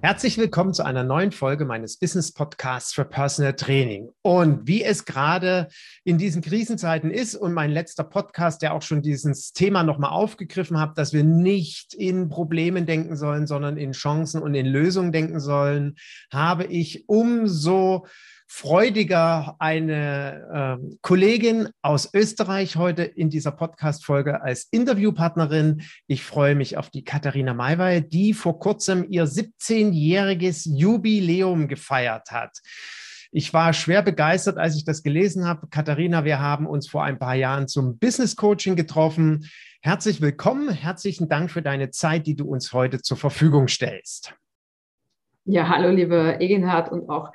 Herzlich willkommen zu einer neuen Folge meines Business Podcasts für Personal Training. Und wie es gerade in diesen Krisenzeiten ist und mein letzter Podcast, der auch schon dieses Thema nochmal aufgegriffen hat, dass wir nicht in Problemen denken sollen, sondern in Chancen und in Lösungen denken sollen, habe ich umso freudiger eine äh, Kollegin aus Österreich heute in dieser Podcast-Folge als Interviewpartnerin. Ich freue mich auf die Katharina Maywey, die vor kurzem ihr 17-jähriges Jubiläum gefeiert hat. Ich war schwer begeistert, als ich das gelesen habe. Katharina, wir haben uns vor ein paar Jahren zum Business Coaching getroffen. Herzlich willkommen, herzlichen Dank für deine Zeit, die du uns heute zur Verfügung stellst. Ja, hallo, lieber Egenhard und auch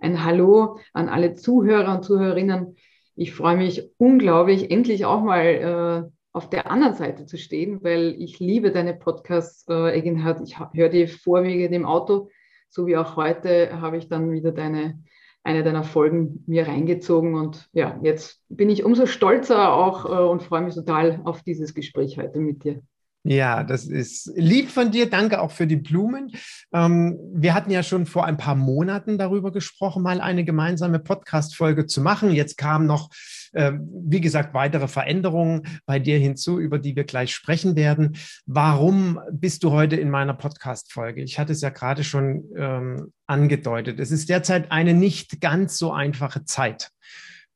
ein Hallo an alle Zuhörer und Zuhörerinnen. Ich freue mich unglaublich, endlich auch mal äh, auf der anderen Seite zu stehen, weil ich liebe deine Podcasts, äh, Egenhard. Ich höre die vorwiegend im Auto, so wie auch heute habe ich dann wieder deine, eine deiner Folgen mir reingezogen. Und ja, jetzt bin ich umso stolzer auch äh, und freue mich total auf dieses Gespräch heute mit dir. Ja, das ist lieb von dir. Danke auch für die Blumen. Ähm, wir hatten ja schon vor ein paar Monaten darüber gesprochen, mal eine gemeinsame Podcast-Folge zu machen. Jetzt kamen noch, äh, wie gesagt, weitere Veränderungen bei dir hinzu, über die wir gleich sprechen werden. Warum bist du heute in meiner Podcast-Folge? Ich hatte es ja gerade schon ähm, angedeutet. Es ist derzeit eine nicht ganz so einfache Zeit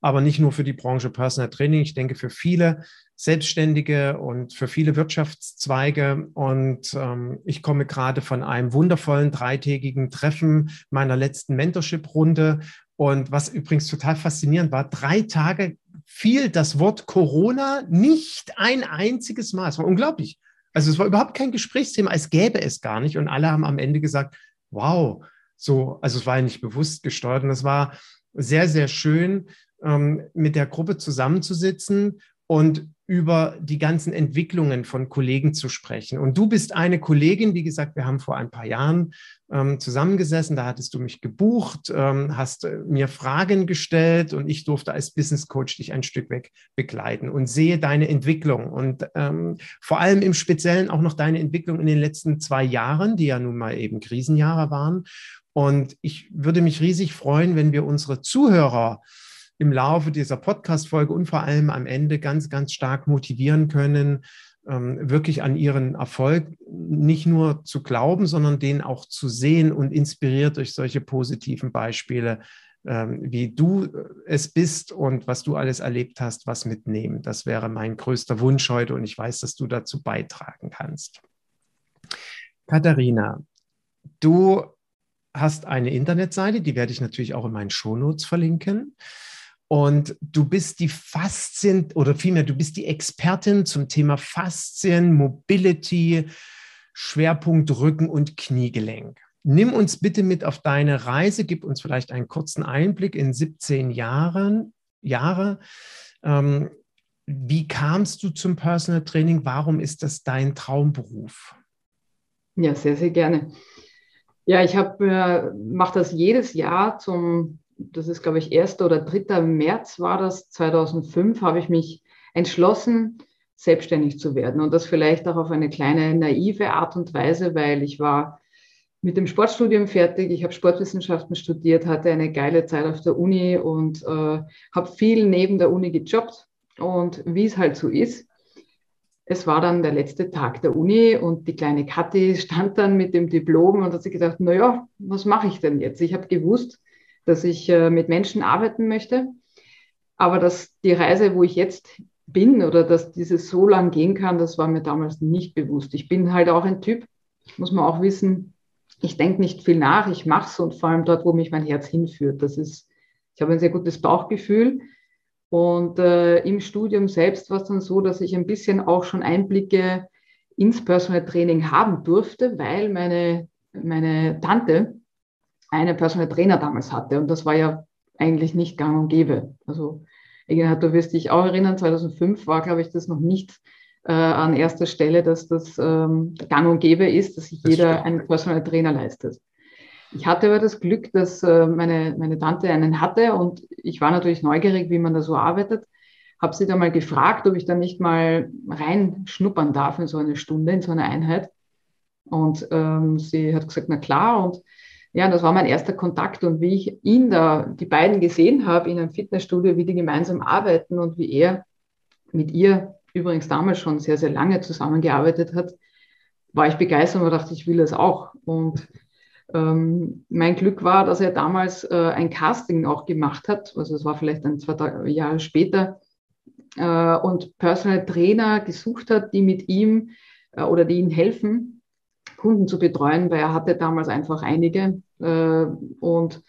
aber nicht nur für die Branche Personal Training. Ich denke, für viele Selbstständige und für viele Wirtschaftszweige. Und ähm, ich komme gerade von einem wundervollen dreitägigen Treffen meiner letzten Mentorship-Runde. Und was übrigens total faszinierend war, drei Tage fiel das Wort Corona nicht ein einziges Mal. Es war unglaublich. Also es war überhaupt kein Gesprächsthema, als gäbe es gar nicht. Und alle haben am Ende gesagt, wow, so, also es war ja nicht bewusst gesteuert. Und es war sehr, sehr schön, ähm, mit der Gruppe zusammenzusitzen und über die ganzen Entwicklungen von Kollegen zu sprechen. Und du bist eine Kollegin, wie gesagt, wir haben vor ein paar Jahren ähm, zusammengesessen, da hattest du mich gebucht, ähm, hast äh, mir Fragen gestellt und ich durfte als Business Coach dich ein Stück weg begleiten und sehe deine Entwicklung und ähm, vor allem im Speziellen auch noch deine Entwicklung in den letzten zwei Jahren, die ja nun mal eben Krisenjahre waren. Und ich würde mich riesig freuen, wenn wir unsere Zuhörer im Laufe dieser Podcast-Folge und vor allem am Ende ganz, ganz stark motivieren können, ähm, wirklich an ihren Erfolg nicht nur zu glauben, sondern den auch zu sehen und inspiriert durch solche positiven Beispiele, ähm, wie du es bist und was du alles erlebt hast, was mitnehmen. Das wäre mein größter Wunsch heute und ich weiß, dass du dazu beitragen kannst. Katharina, du hast eine Internetseite, die werde ich natürlich auch in meinen Shownotes verlinken. Und du bist die Faszien oder vielmehr, du bist die Expertin zum Thema Faszien, Mobility, Schwerpunkt Rücken und Kniegelenk. Nimm uns bitte mit auf deine Reise, gib uns vielleicht einen kurzen Einblick in 17 Jahren, Jahre. Ähm, wie kamst du zum Personal Training? Warum ist das dein Traumberuf? Ja, sehr, sehr gerne. Ja, ich äh, mache das jedes Jahr zum das ist, glaube ich, 1. oder 3. März war das, 2005, habe ich mich entschlossen, selbstständig zu werden. Und das vielleicht auch auf eine kleine naive Art und Weise, weil ich war mit dem Sportstudium fertig. Ich habe Sportwissenschaften studiert, hatte eine geile Zeit auf der Uni und äh, habe viel neben der Uni gejobbt. Und wie es halt so ist, es war dann der letzte Tag der Uni und die kleine Kathi stand dann mit dem Diplom und hat sich gedacht, naja, was mache ich denn jetzt? Ich habe gewusst, dass ich äh, mit Menschen arbeiten möchte. Aber dass die Reise, wo ich jetzt bin oder dass dieses so lang gehen kann, das war mir damals nicht bewusst. Ich bin halt auch ein Typ, muss man auch wissen, ich denke nicht viel nach, ich mache es und vor allem dort, wo mich mein Herz hinführt. Das ist, ich habe ein sehr gutes Bauchgefühl Und äh, im Studium selbst war es dann so, dass ich ein bisschen auch schon Einblicke ins Personal Training haben durfte, weil meine, meine Tante einen Personal Trainer damals hatte. Und das war ja eigentlich nicht gang und gäbe. Also, du wirst dich auch erinnern, 2005 war, glaube ich, das noch nicht äh, an erster Stelle, dass das ähm, gang und gäbe ist, dass sich das jeder stimmt. einen Personal Trainer leistet. Ich hatte aber das Glück, dass äh, meine, meine Tante einen hatte und ich war natürlich neugierig, wie man da so arbeitet. Habe sie dann mal gefragt, ob ich da nicht mal reinschnuppern darf in so eine Stunde, in so eine Einheit. Und ähm, sie hat gesagt, na klar. Und ja, das war mein erster Kontakt. Und wie ich ihn da, die beiden gesehen habe in einem Fitnessstudio, wie die gemeinsam arbeiten und wie er mit ihr übrigens damals schon sehr, sehr lange zusammengearbeitet hat, war ich begeistert und dachte, ich will das auch. Und ähm, mein Glück war, dass er damals äh, ein Casting auch gemacht hat, also es war vielleicht ein, zwei Jahre später, äh, und Personal Trainer gesucht hat, die mit ihm äh, oder die ihm helfen, Kunden zu betreuen, weil er hatte damals einfach einige. Äh, und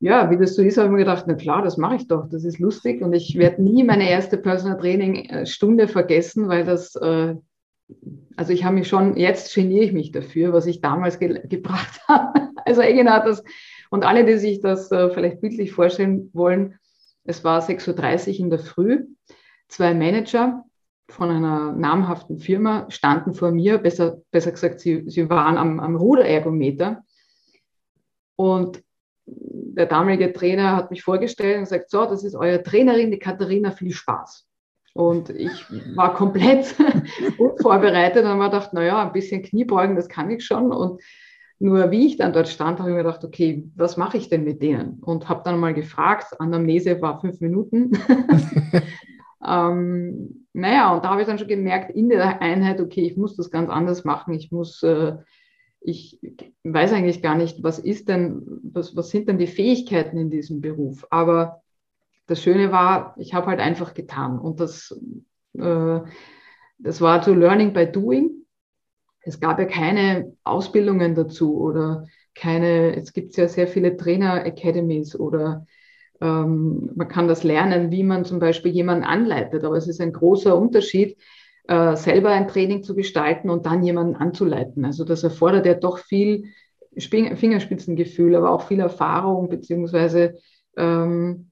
ja, wie das so ist, habe ich mir gedacht, na klar, das mache ich doch, das ist lustig. Und ich werde nie meine erste Personal Training äh, Stunde vergessen, weil das, äh, also ich habe mich schon, jetzt geniere ich mich dafür, was ich damals ge gebracht habe. Also Egen hat das, und alle, die sich das vielleicht bildlich vorstellen wollen, es war 6.30 Uhr in der Früh, zwei Manager von einer namhaften Firma standen vor mir, besser, besser gesagt, sie, sie waren am, am Ruderergometer und der damalige Trainer hat mich vorgestellt und gesagt, so, das ist eure Trainerin, die Katharina, viel Spaß. Und ich war komplett unvorbereitet und habe mir gedacht, naja, ein bisschen Kniebeugen, das kann ich schon. Und nur wie ich dann dort stand, habe ich mir gedacht, okay, was mache ich denn mit denen? Und habe dann mal gefragt, Anamnese war fünf Minuten. ähm, naja, und da habe ich dann schon gemerkt, in der Einheit, okay, ich muss das ganz anders machen. Ich muss äh, ich weiß eigentlich gar nicht, was ist denn, was, was sind denn die Fähigkeiten in diesem Beruf? Aber das Schöne war, ich habe halt einfach getan. Und das, äh, das war so Learning by Doing. Es gab ja keine Ausbildungen dazu oder keine, es gibt ja sehr viele Trainer-Academies oder ähm, man kann das lernen, wie man zum Beispiel jemanden anleitet. Aber es ist ein großer Unterschied, äh, selber ein Training zu gestalten und dann jemanden anzuleiten. Also das erfordert ja doch viel Fingerspitzengefühl, aber auch viel Erfahrung, beziehungsweise ähm,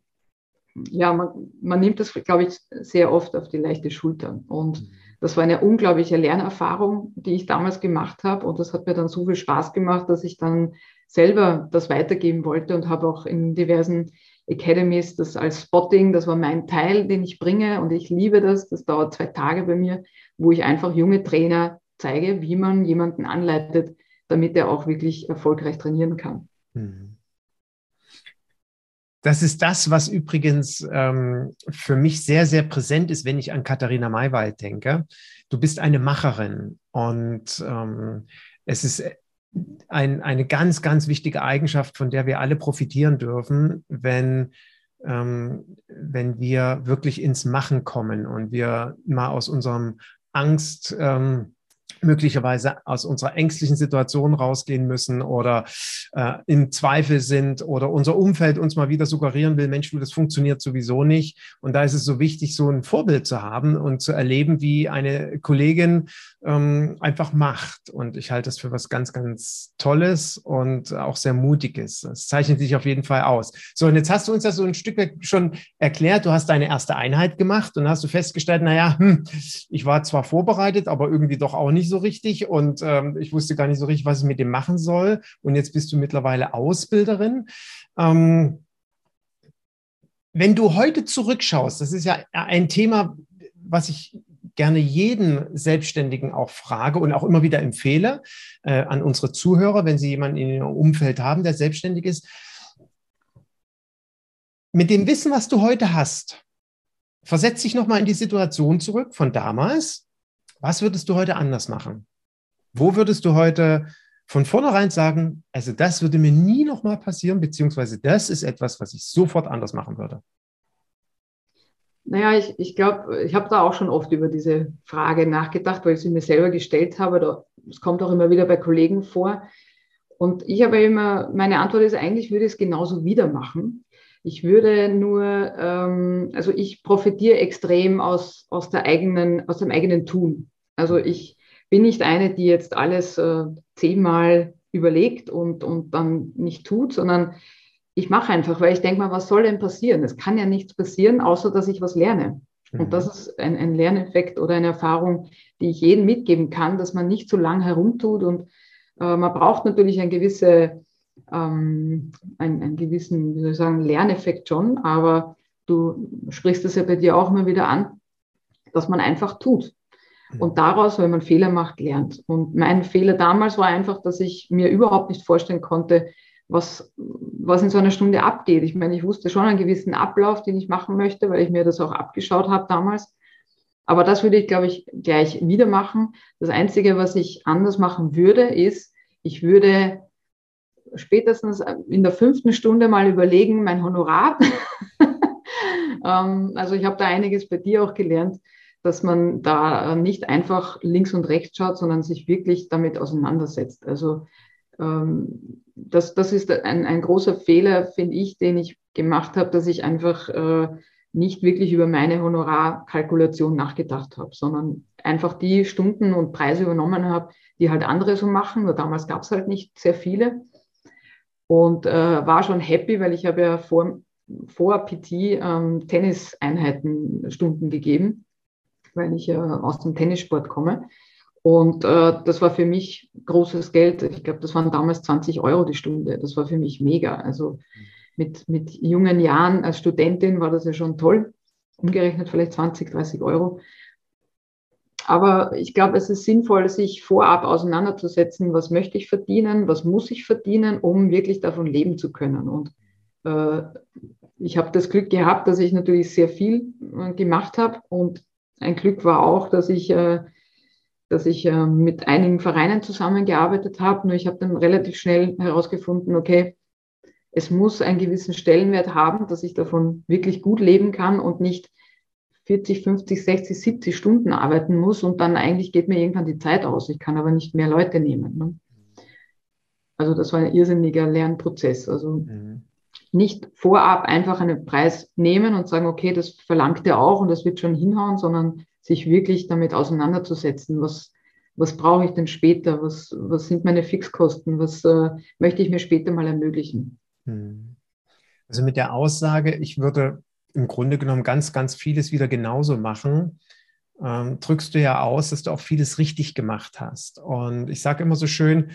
ja, man, man nimmt das, glaube ich, sehr oft auf die leichte Schulter. Und mhm. das war eine unglaubliche Lernerfahrung, die ich damals gemacht habe. Und das hat mir dann so viel Spaß gemacht, dass ich dann selber das weitergeben wollte und habe auch in diversen Academies, das als Spotting, das war mein Teil, den ich bringe und ich liebe das. Das dauert zwei Tage bei mir, wo ich einfach junge Trainer zeige, wie man jemanden anleitet, damit er auch wirklich erfolgreich trainieren kann. Mhm. Das ist das, was übrigens ähm, für mich sehr, sehr präsent ist, wenn ich an Katharina Maywald denke. Du bist eine Macherin und ähm, es ist ein, eine ganz, ganz wichtige Eigenschaft, von der wir alle profitieren dürfen, wenn, ähm, wenn wir wirklich ins Machen kommen und wir mal aus unserem Angst, ähm, möglicherweise aus unserer ängstlichen Situation rausgehen müssen oder äh, im Zweifel sind oder unser Umfeld uns mal wieder suggerieren will, Mensch, das funktioniert sowieso nicht. Und da ist es so wichtig, so ein Vorbild zu haben und zu erleben, wie eine Kollegin ähm, einfach macht. Und ich halte das für was ganz, ganz Tolles und auch sehr Mutiges. Das zeichnet sich auf jeden Fall aus. So, und jetzt hast du uns das so ein Stück schon erklärt. Du hast deine erste Einheit gemacht und hast du festgestellt, naja, hm, ich war zwar vorbereitet, aber irgendwie doch auch nicht nicht so richtig und ähm, ich wusste gar nicht so richtig, was ich mit dem machen soll. Und jetzt bist du mittlerweile Ausbilderin. Ähm, wenn du heute zurückschaust, das ist ja ein Thema, was ich gerne jeden Selbstständigen auch frage und auch immer wieder empfehle äh, an unsere Zuhörer, wenn sie jemanden in ihrem Umfeld haben, der selbstständig ist. Mit dem Wissen, was du heute hast, versetz dich nochmal in die Situation zurück von damals was würdest du heute anders machen? Wo würdest du heute von vornherein sagen, also das würde mir nie nochmal passieren, beziehungsweise das ist etwas, was ich sofort anders machen würde? Naja, ich, ich glaube, ich habe da auch schon oft über diese Frage nachgedacht, weil ich sie mir selber gestellt habe. Es kommt auch immer wieder bei Kollegen vor. Und ich habe immer, meine Antwort ist eigentlich, würde ich es genauso wieder machen. Ich würde nur, ähm, also ich profitiere extrem aus, aus, der eigenen, aus dem eigenen Tun. Also ich bin nicht eine, die jetzt alles äh, zehnmal überlegt und, und dann nicht tut, sondern ich mache einfach, weil ich denke mal, was soll denn passieren? Es kann ja nichts passieren, außer dass ich was lerne. Mhm. Und das ist ein, ein Lerneffekt oder eine Erfahrung, die ich jedem mitgeben kann, dass man nicht so lange herumtut und äh, man braucht natürlich eine gewisse ähm, einen, einen gewissen, wie soll ich sagen, Lerneffekt schon, aber du sprichst es ja bei dir auch immer wieder an, dass man einfach tut. Und daraus, wenn man Fehler macht, lernt. Und mein Fehler damals war einfach, dass ich mir überhaupt nicht vorstellen konnte, was, was in so einer Stunde abgeht. Ich meine, ich wusste schon einen gewissen Ablauf, den ich machen möchte, weil ich mir das auch abgeschaut habe damals. Aber das würde ich, glaube ich, gleich wieder machen. Das Einzige, was ich anders machen würde, ist, ich würde spätestens in der fünften Stunde mal überlegen, mein Honorar. Ähm, also ich habe da einiges bei dir auch gelernt, dass man da nicht einfach links und rechts schaut, sondern sich wirklich damit auseinandersetzt. Also ähm, das, das ist ein, ein großer Fehler, finde ich, den ich gemacht habe, dass ich einfach äh, nicht wirklich über meine Honorarkalkulation nachgedacht habe, sondern einfach die Stunden und Preise übernommen habe, die halt andere so machen. Nur damals gab es halt nicht sehr viele und äh, war schon happy, weil ich habe ja vor, vor PT ähm, Tenniseinheiten Stunden gegeben, weil ich ja äh, aus dem Tennissport komme. Und äh, das war für mich großes Geld. Ich glaube, das waren damals 20 Euro die Stunde. Das war für mich mega. Also mit, mit jungen Jahren als Studentin war das ja schon toll. Umgerechnet vielleicht 20, 30 Euro. Aber ich glaube, es ist sinnvoll, sich vorab auseinanderzusetzen, was möchte ich verdienen, was muss ich verdienen, um wirklich davon leben zu können. Und äh, ich habe das Glück gehabt, dass ich natürlich sehr viel äh, gemacht habe. Und ein Glück war auch, dass ich, äh, dass ich äh, mit einigen Vereinen zusammengearbeitet habe. Nur ich habe dann relativ schnell herausgefunden, okay, es muss einen gewissen Stellenwert haben, dass ich davon wirklich gut leben kann und nicht 40, 50, 60, 70 Stunden arbeiten muss und dann eigentlich geht mir irgendwann die Zeit aus. Ich kann aber nicht mehr Leute nehmen. Ne? Also das war ein irrsinniger Lernprozess. Also mhm. nicht vorab einfach einen Preis nehmen und sagen, okay, das verlangt er auch und das wird schon hinhauen, sondern sich wirklich damit auseinanderzusetzen, was, was brauche ich denn später, was, was sind meine Fixkosten, was äh, möchte ich mir später mal ermöglichen. Mhm. Also mit der Aussage, ich würde im Grunde genommen ganz, ganz vieles wieder genauso machen, ähm, drückst du ja aus, dass du auch vieles richtig gemacht hast. Und ich sage immer so schön,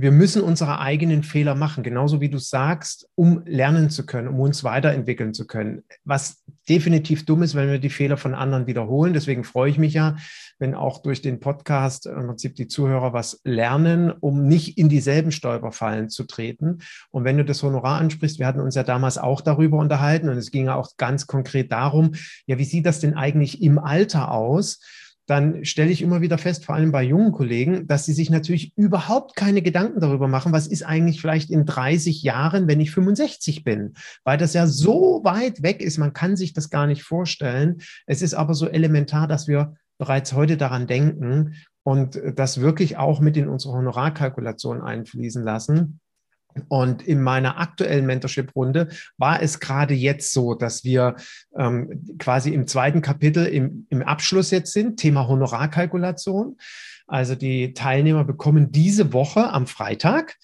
wir müssen unsere eigenen Fehler machen, genauso wie du sagst, um lernen zu können, um uns weiterentwickeln zu können. Was definitiv dumm ist, wenn wir die Fehler von anderen wiederholen. Deswegen freue ich mich ja, wenn auch durch den Podcast im Prinzip die Zuhörer was lernen, um nicht in dieselben Stolperfallen zu treten. Und wenn du das Honorar ansprichst, wir hatten uns ja damals auch darüber unterhalten und es ging ja auch ganz konkret darum, ja, wie sieht das denn eigentlich im Alter aus? Dann stelle ich immer wieder fest, vor allem bei jungen Kollegen, dass sie sich natürlich überhaupt keine Gedanken darüber machen, was ist eigentlich vielleicht in 30 Jahren, wenn ich 65 bin, weil das ja so weit weg ist, man kann sich das gar nicht vorstellen. Es ist aber so elementar, dass wir bereits heute daran denken und das wirklich auch mit in unsere Honorarkalkulation einfließen lassen. Und in meiner aktuellen Mentorship-Runde war es gerade jetzt so, dass wir ähm, quasi im zweiten Kapitel im, im Abschluss jetzt sind, Thema Honorarkalkulation. Also die Teilnehmer bekommen diese Woche am Freitag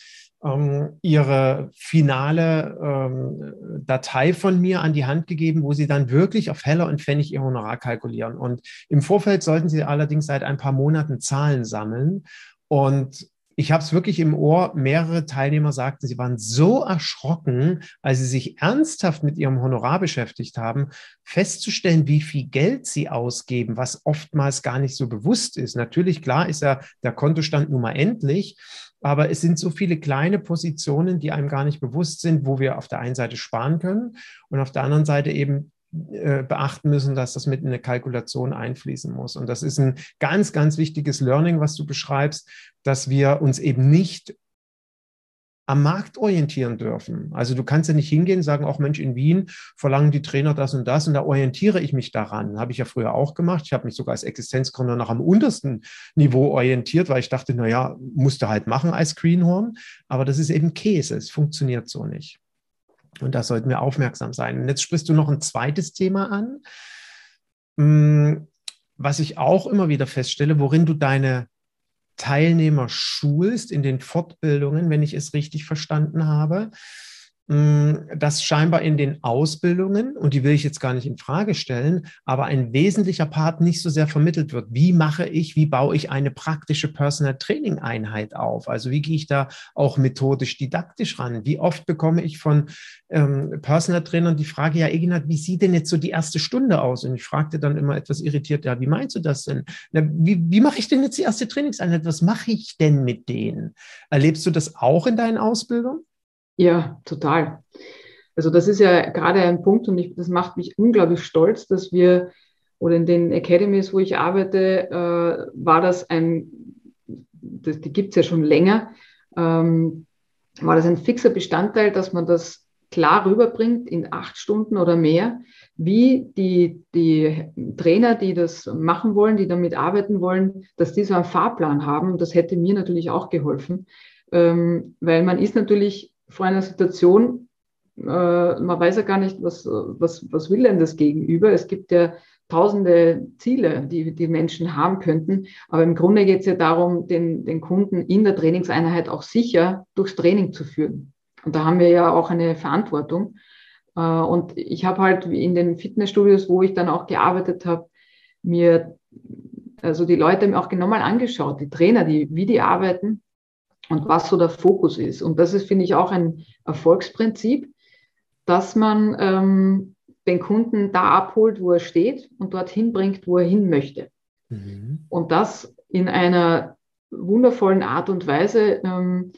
ähm, ihre finale ähm, Datei von mir an die Hand gegeben, wo sie dann wirklich auf Heller und Pfennig ihr Honorar kalkulieren. Und im Vorfeld sollten sie allerdings seit ein paar Monaten Zahlen sammeln. Und ich habe es wirklich im Ohr, mehrere Teilnehmer sagten, sie waren so erschrocken, als sie sich ernsthaft mit ihrem Honorar beschäftigt haben, festzustellen, wie viel Geld sie ausgeben, was oftmals gar nicht so bewusst ist. Natürlich, klar ist ja der Kontostand nun mal endlich, aber es sind so viele kleine Positionen, die einem gar nicht bewusst sind, wo wir auf der einen Seite sparen können und auf der anderen Seite eben beachten müssen, dass das mit in eine Kalkulation einfließen muss. Und das ist ein ganz, ganz wichtiges Learning, was du beschreibst, dass wir uns eben nicht am Markt orientieren dürfen. Also du kannst ja nicht hingehen und sagen, auch Mensch, in Wien verlangen die Trainer das und das und da orientiere ich mich daran. Habe ich ja früher auch gemacht. Ich habe mich sogar als Existenzgründer noch am untersten Niveau orientiert, weil ich dachte, na ja, musste halt machen als Greenhorn. Aber das ist eben Käse. Es funktioniert so nicht. Und da sollten wir aufmerksam sein. Und jetzt sprichst du noch ein zweites Thema an, hm, was ich auch immer wieder feststelle, worin du deine Teilnehmer schulst in den Fortbildungen, wenn ich es richtig verstanden habe. Mm, dass scheinbar in den Ausbildungen, und die will ich jetzt gar nicht in Frage stellen, aber ein wesentlicher Part nicht so sehr vermittelt wird. Wie mache ich, wie baue ich eine praktische Personal Training Einheit auf? Also wie gehe ich da auch methodisch, didaktisch ran? Wie oft bekomme ich von ähm, Personal Trainern die Frage, ja, Eginat, wie sieht denn jetzt so die erste Stunde aus? Und ich fragte dann immer etwas irritiert, ja, wie meinst du das denn? Na, wie, wie mache ich denn jetzt die erste Trainingseinheit? Was mache ich denn mit denen? Erlebst du das auch in deinen Ausbildungen? Ja, total. Also das ist ja gerade ein Punkt und ich, das macht mich unglaublich stolz, dass wir oder in den Academies, wo ich arbeite, äh, war das ein, das, die gibt es ja schon länger, ähm, war das ein fixer Bestandteil, dass man das klar rüberbringt in acht Stunden oder mehr, wie die, die Trainer, die das machen wollen, die damit arbeiten wollen, dass die so einen Fahrplan haben. Das hätte mir natürlich auch geholfen, ähm, weil man ist natürlich vor einer Situation, äh, man weiß ja gar nicht, was, was, was will denn das Gegenüber. Es gibt ja tausende Ziele, die die Menschen haben könnten. Aber im Grunde geht es ja darum, den, den Kunden in der Trainingseinheit auch sicher durchs Training zu führen. Und da haben wir ja auch eine Verantwortung. Äh, und ich habe halt in den Fitnessstudios, wo ich dann auch gearbeitet habe, mir also die Leute auch genau mal angeschaut, die Trainer, die, wie die arbeiten und was so der Fokus ist. Und das ist, finde ich, auch ein Erfolgsprinzip, dass man ähm, den Kunden da abholt, wo er steht und dorthin bringt, wo er hin möchte. Mhm. Und das in einer wundervollen Art und Weise, ähm,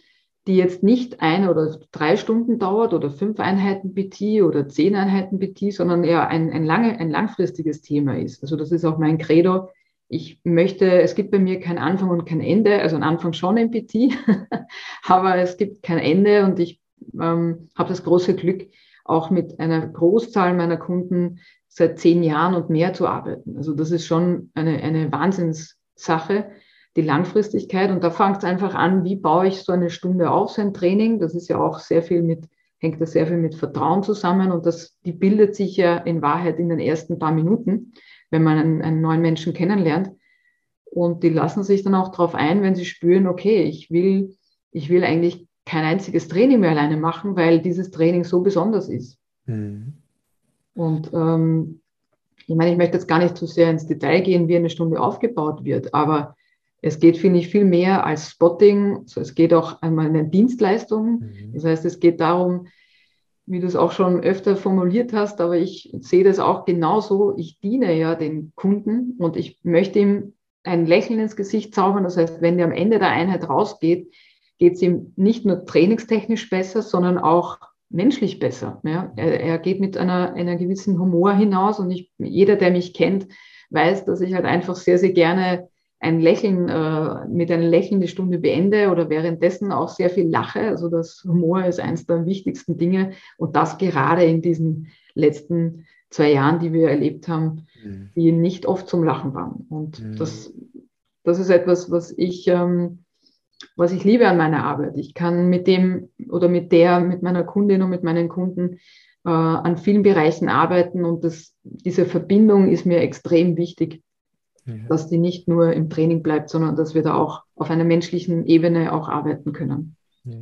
die jetzt nicht ein oder drei Stunden dauert oder fünf Einheiten BT oder zehn Einheiten BT, sondern eher ein, ein, lange, ein langfristiges Thema ist. Also das ist auch mein Credo, ich möchte, es gibt bei mir kein Anfang und kein Ende, also ein Anfang schon PT, aber es gibt kein Ende und ich ähm, habe das große Glück, auch mit einer Großzahl meiner Kunden seit zehn Jahren und mehr zu arbeiten. Also das ist schon eine, eine Wahnsinnssache, die Langfristigkeit. Und da fängt es einfach an, wie baue ich so eine Stunde auf, so ein Training. Das ist ja auch sehr viel mit, hängt da sehr viel mit Vertrauen zusammen und das, die bildet sich ja in Wahrheit in den ersten paar Minuten wenn man einen, einen neuen Menschen kennenlernt. Und die lassen sich dann auch darauf ein, wenn sie spüren, okay, ich will, ich will eigentlich kein einziges Training mehr alleine machen, weil dieses Training so besonders ist. Mhm. Und ähm, ich meine, ich möchte jetzt gar nicht zu sehr ins Detail gehen, wie eine Stunde aufgebaut wird, aber es geht, finde ich, viel mehr als Spotting. Also es geht auch einmal eine Dienstleistung. Mhm. Das heißt, es geht darum, wie du es auch schon öfter formuliert hast, aber ich sehe das auch genauso. Ich diene ja den Kunden und ich möchte ihm ein Lächeln ins Gesicht zaubern. Das heißt, wenn der am Ende der Einheit rausgeht, geht es ihm nicht nur trainingstechnisch besser, sondern auch menschlich besser. Ja? Er, er geht mit einer, einer gewissen Humor hinaus und ich, jeder, der mich kennt, weiß, dass ich halt einfach sehr, sehr gerne ein Lächeln, äh, mit einem Lächeln die Stunde beende oder währenddessen auch sehr viel lache. Also das Humor ist eines der wichtigsten Dinge und das gerade in diesen letzten zwei Jahren, die wir erlebt haben, mhm. die nicht oft zum Lachen waren. Und mhm. das, das ist etwas, was ich, ähm, was ich liebe an meiner Arbeit. Ich kann mit dem oder mit der, mit meiner Kundin und mit meinen Kunden äh, an vielen Bereichen arbeiten und das, diese Verbindung ist mir extrem wichtig ja. dass die nicht nur im Training bleibt, sondern dass wir da auch auf einer menschlichen Ebene auch arbeiten können. Ja.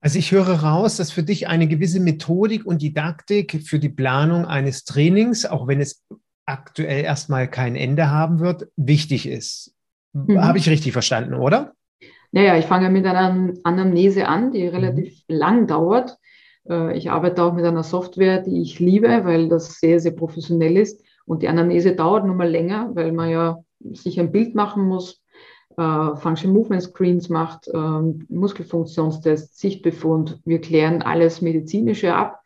Also ich höre raus, dass für dich eine gewisse Methodik und Didaktik für die Planung eines Trainings, auch wenn es aktuell erstmal kein Ende haben wird, wichtig ist. Mhm. Habe ich richtig verstanden, oder? Naja, ich fange mit einer Anamnese an, die relativ mhm. lang dauert. Äh, ich arbeite auch mit einer Software, die ich liebe, weil das sehr, sehr professionell ist. Und die Anamnese dauert nun mal länger, weil man ja sich ein Bild machen muss, äh, Function Movement Screens macht, äh, Muskelfunktionstests, Sichtbefund. Wir klären alles Medizinische ab.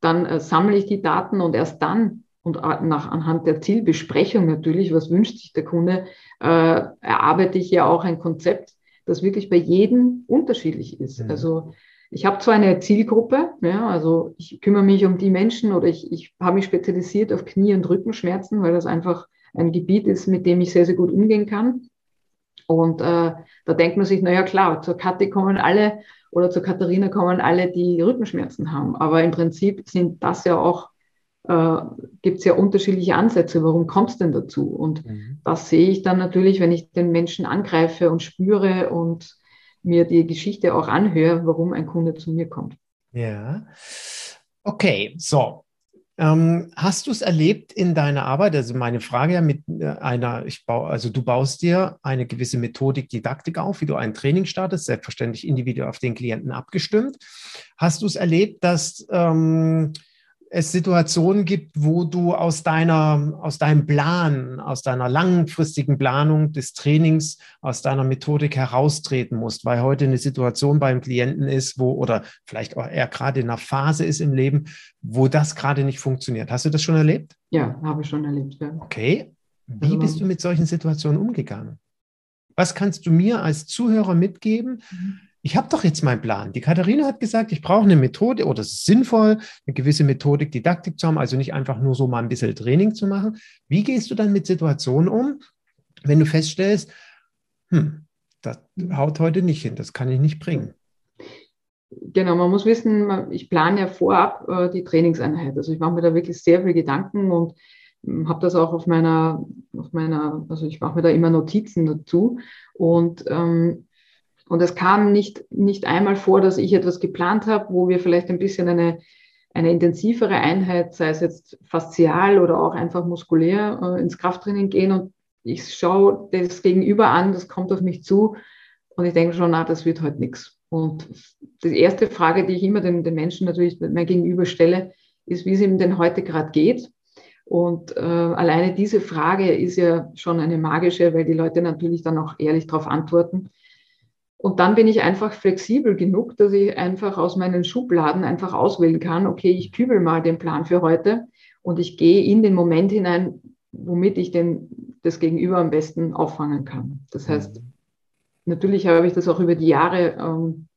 Dann äh, sammle ich die Daten und erst dann und nach, anhand der Zielbesprechung natürlich, was wünscht sich der Kunde, äh, erarbeite ich ja auch ein Konzept, das wirklich bei jedem unterschiedlich ist. Mhm. Also ich habe zwar eine Zielgruppe, ja, also ich kümmere mich um die Menschen oder ich, ich habe mich spezialisiert auf Knie- und Rückenschmerzen, weil das einfach ein Gebiet ist, mit dem ich sehr, sehr gut umgehen kann. Und äh, da denkt man sich, naja klar, zur Katte kommen alle oder zur Katharina kommen alle, die Rückenschmerzen haben. Aber im Prinzip sind das ja auch, äh, gibt es ja unterschiedliche Ansätze. Warum kommt es denn dazu? Und mhm. das sehe ich dann natürlich, wenn ich den Menschen angreife und spüre und mir die Geschichte auch anhöre, warum ein Kunde zu mir kommt. Ja. Okay, so. Ähm, hast du es erlebt in deiner Arbeit? Also meine Frage ja mit äh, einer, ich baue, also du baust dir eine gewisse Methodik, Didaktik auf, wie du ein Training startest, selbstverständlich individuell auf den Klienten abgestimmt. Hast du es erlebt, dass ähm, es Situationen gibt, wo du aus deiner, aus deinem Plan, aus deiner langfristigen Planung des Trainings, aus deiner Methodik heraustreten musst, weil heute eine Situation beim Klienten ist, wo, oder vielleicht auch er gerade in einer Phase ist im Leben, wo das gerade nicht funktioniert. Hast du das schon erlebt? Ja, habe ich schon erlebt, ja. Okay. Wie also, bist du mit solchen Situationen umgegangen? Was kannst du mir als Zuhörer mitgeben? Mhm ich habe doch jetzt meinen Plan. Die Katharina hat gesagt, ich brauche eine Methode oder es ist sinnvoll, eine gewisse Methodik, Didaktik zu haben, also nicht einfach nur so mal ein bisschen Training zu machen. Wie gehst du dann mit Situationen um, wenn du feststellst, hm, das haut heute nicht hin, das kann ich nicht bringen? Genau, man muss wissen, ich plane ja vorab äh, die Trainingseinheit. Also ich mache mir da wirklich sehr viel Gedanken und hm, habe das auch auf meiner, auf meiner, also ich mache mir da immer Notizen dazu. Und ähm, und es kam nicht, nicht einmal vor, dass ich etwas geplant habe, wo wir vielleicht ein bisschen eine, eine intensivere Einheit, sei es jetzt faszial oder auch einfach muskulär, äh, ins Krafttraining gehen und ich schaue das Gegenüber an, das kommt auf mich zu und ich denke schon, na, das wird heute nichts. Und die erste Frage, die ich immer den, den Menschen natürlich mein Gegenüber stelle, ist, wie es ihm denn heute gerade geht. Und äh, alleine diese Frage ist ja schon eine magische, weil die Leute natürlich dann auch ehrlich darauf antworten. Und dann bin ich einfach flexibel genug, dass ich einfach aus meinen Schubladen einfach auswählen kann, okay, ich kübel mal den Plan für heute und ich gehe in den Moment hinein, womit ich den, das Gegenüber am besten auffangen kann. Das heißt, mhm. natürlich habe ich das auch über die Jahre ähm,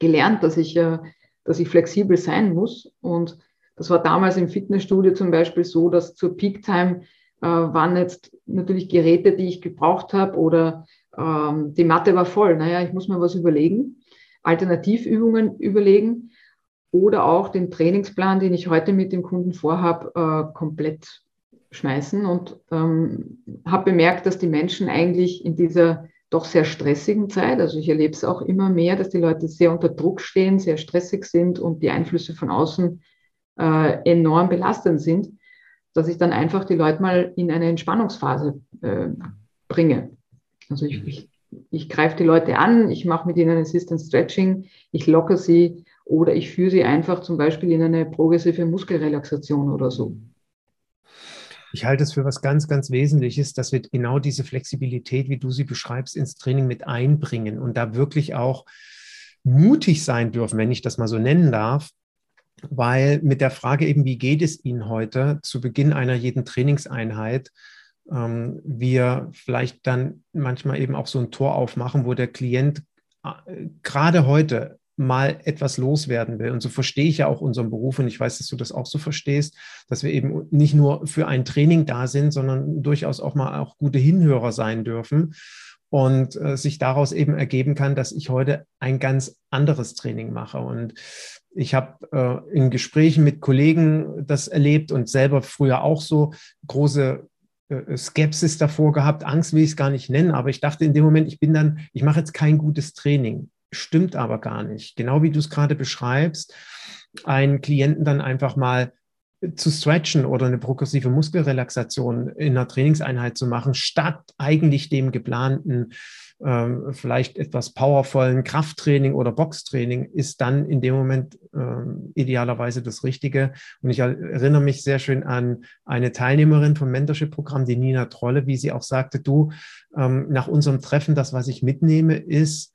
gelernt, dass ich, äh, dass ich flexibel sein muss. Und das war damals im Fitnessstudio zum Beispiel so, dass zur Peak Time äh, waren jetzt natürlich Geräte, die ich gebraucht habe oder ähm, die Matte war voll. Naja, ich muss mir was überlegen, Alternativübungen überlegen oder auch den Trainingsplan, den ich heute mit dem Kunden vorhabe, äh, komplett schmeißen und ähm, habe bemerkt, dass die Menschen eigentlich in dieser doch sehr stressigen Zeit, also ich erlebe es auch immer mehr, dass die Leute sehr unter Druck stehen, sehr stressig sind und die Einflüsse von außen äh, enorm belastend sind, dass ich dann einfach die Leute mal in eine Entspannungsphase äh, bringe. Also ich, ich, ich greife die Leute an, ich mache mit ihnen Assistant Stretching, ich locke sie oder ich führe sie einfach zum Beispiel in eine progressive Muskelrelaxation oder so. Ich halte es für was ganz, ganz Wesentliches, dass wir genau diese Flexibilität, wie du sie beschreibst, ins Training mit einbringen und da wirklich auch mutig sein dürfen, wenn ich das mal so nennen darf, weil mit der Frage eben, wie geht es Ihnen heute zu Beginn einer jeden Trainingseinheit, ähm, wir vielleicht dann manchmal eben auch so ein Tor aufmachen, wo der Klient äh, gerade heute mal etwas loswerden will. Und so verstehe ich ja auch unseren Beruf und ich weiß, dass du das auch so verstehst, dass wir eben nicht nur für ein Training da sind, sondern durchaus auch mal auch gute Hinhörer sein dürfen und äh, sich daraus eben ergeben kann, dass ich heute ein ganz anderes Training mache. Und ich habe äh, in Gesprächen mit Kollegen das erlebt und selber früher auch so große Skepsis davor gehabt, Angst will ich es gar nicht nennen, aber ich dachte in dem Moment, ich bin dann, ich mache jetzt kein gutes Training. Stimmt aber gar nicht. Genau wie du es gerade beschreibst, einen Klienten dann einfach mal zu stretchen oder eine progressive Muskelrelaxation in einer Trainingseinheit zu machen, statt eigentlich dem geplanten ähm, vielleicht etwas powervollen Krafttraining oder Boxtraining ist dann in dem Moment ähm, idealerweise das Richtige. Und ich erinnere mich sehr schön an eine Teilnehmerin vom Mentorship-Programm, die Nina Trolle, wie sie auch sagte, du, ähm, nach unserem Treffen, das, was ich mitnehme, ist,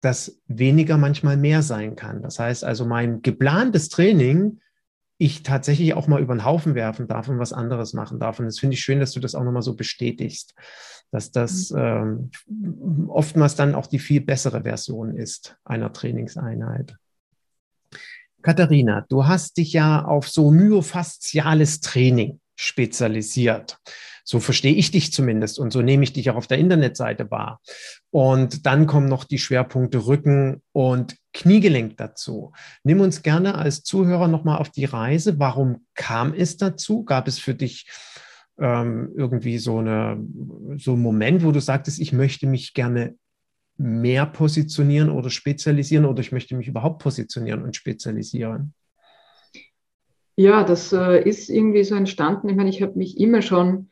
dass weniger manchmal mehr sein kann. Das heißt also, mein geplantes Training ich tatsächlich auch mal über den Haufen werfen darf und was anderes machen darf. Und das finde ich schön, dass du das auch nochmal so bestätigst, dass das mhm. ähm, oftmals dann auch die viel bessere Version ist einer Trainingseinheit. Katharina, du hast dich ja auf so myofasziales Training spezialisiert. So verstehe ich dich zumindest und so nehme ich dich auch auf der Internetseite wahr. Und dann kommen noch die Schwerpunkte Rücken und Kniegelenk dazu. Nimm uns gerne als Zuhörer nochmal auf die Reise. Warum kam es dazu? Gab es für dich ähm, irgendwie so, eine, so einen Moment, wo du sagtest, ich möchte mich gerne mehr positionieren oder spezialisieren oder ich möchte mich überhaupt positionieren und spezialisieren? Ja, das äh, ist irgendwie so entstanden. Ich meine, ich habe mich immer schon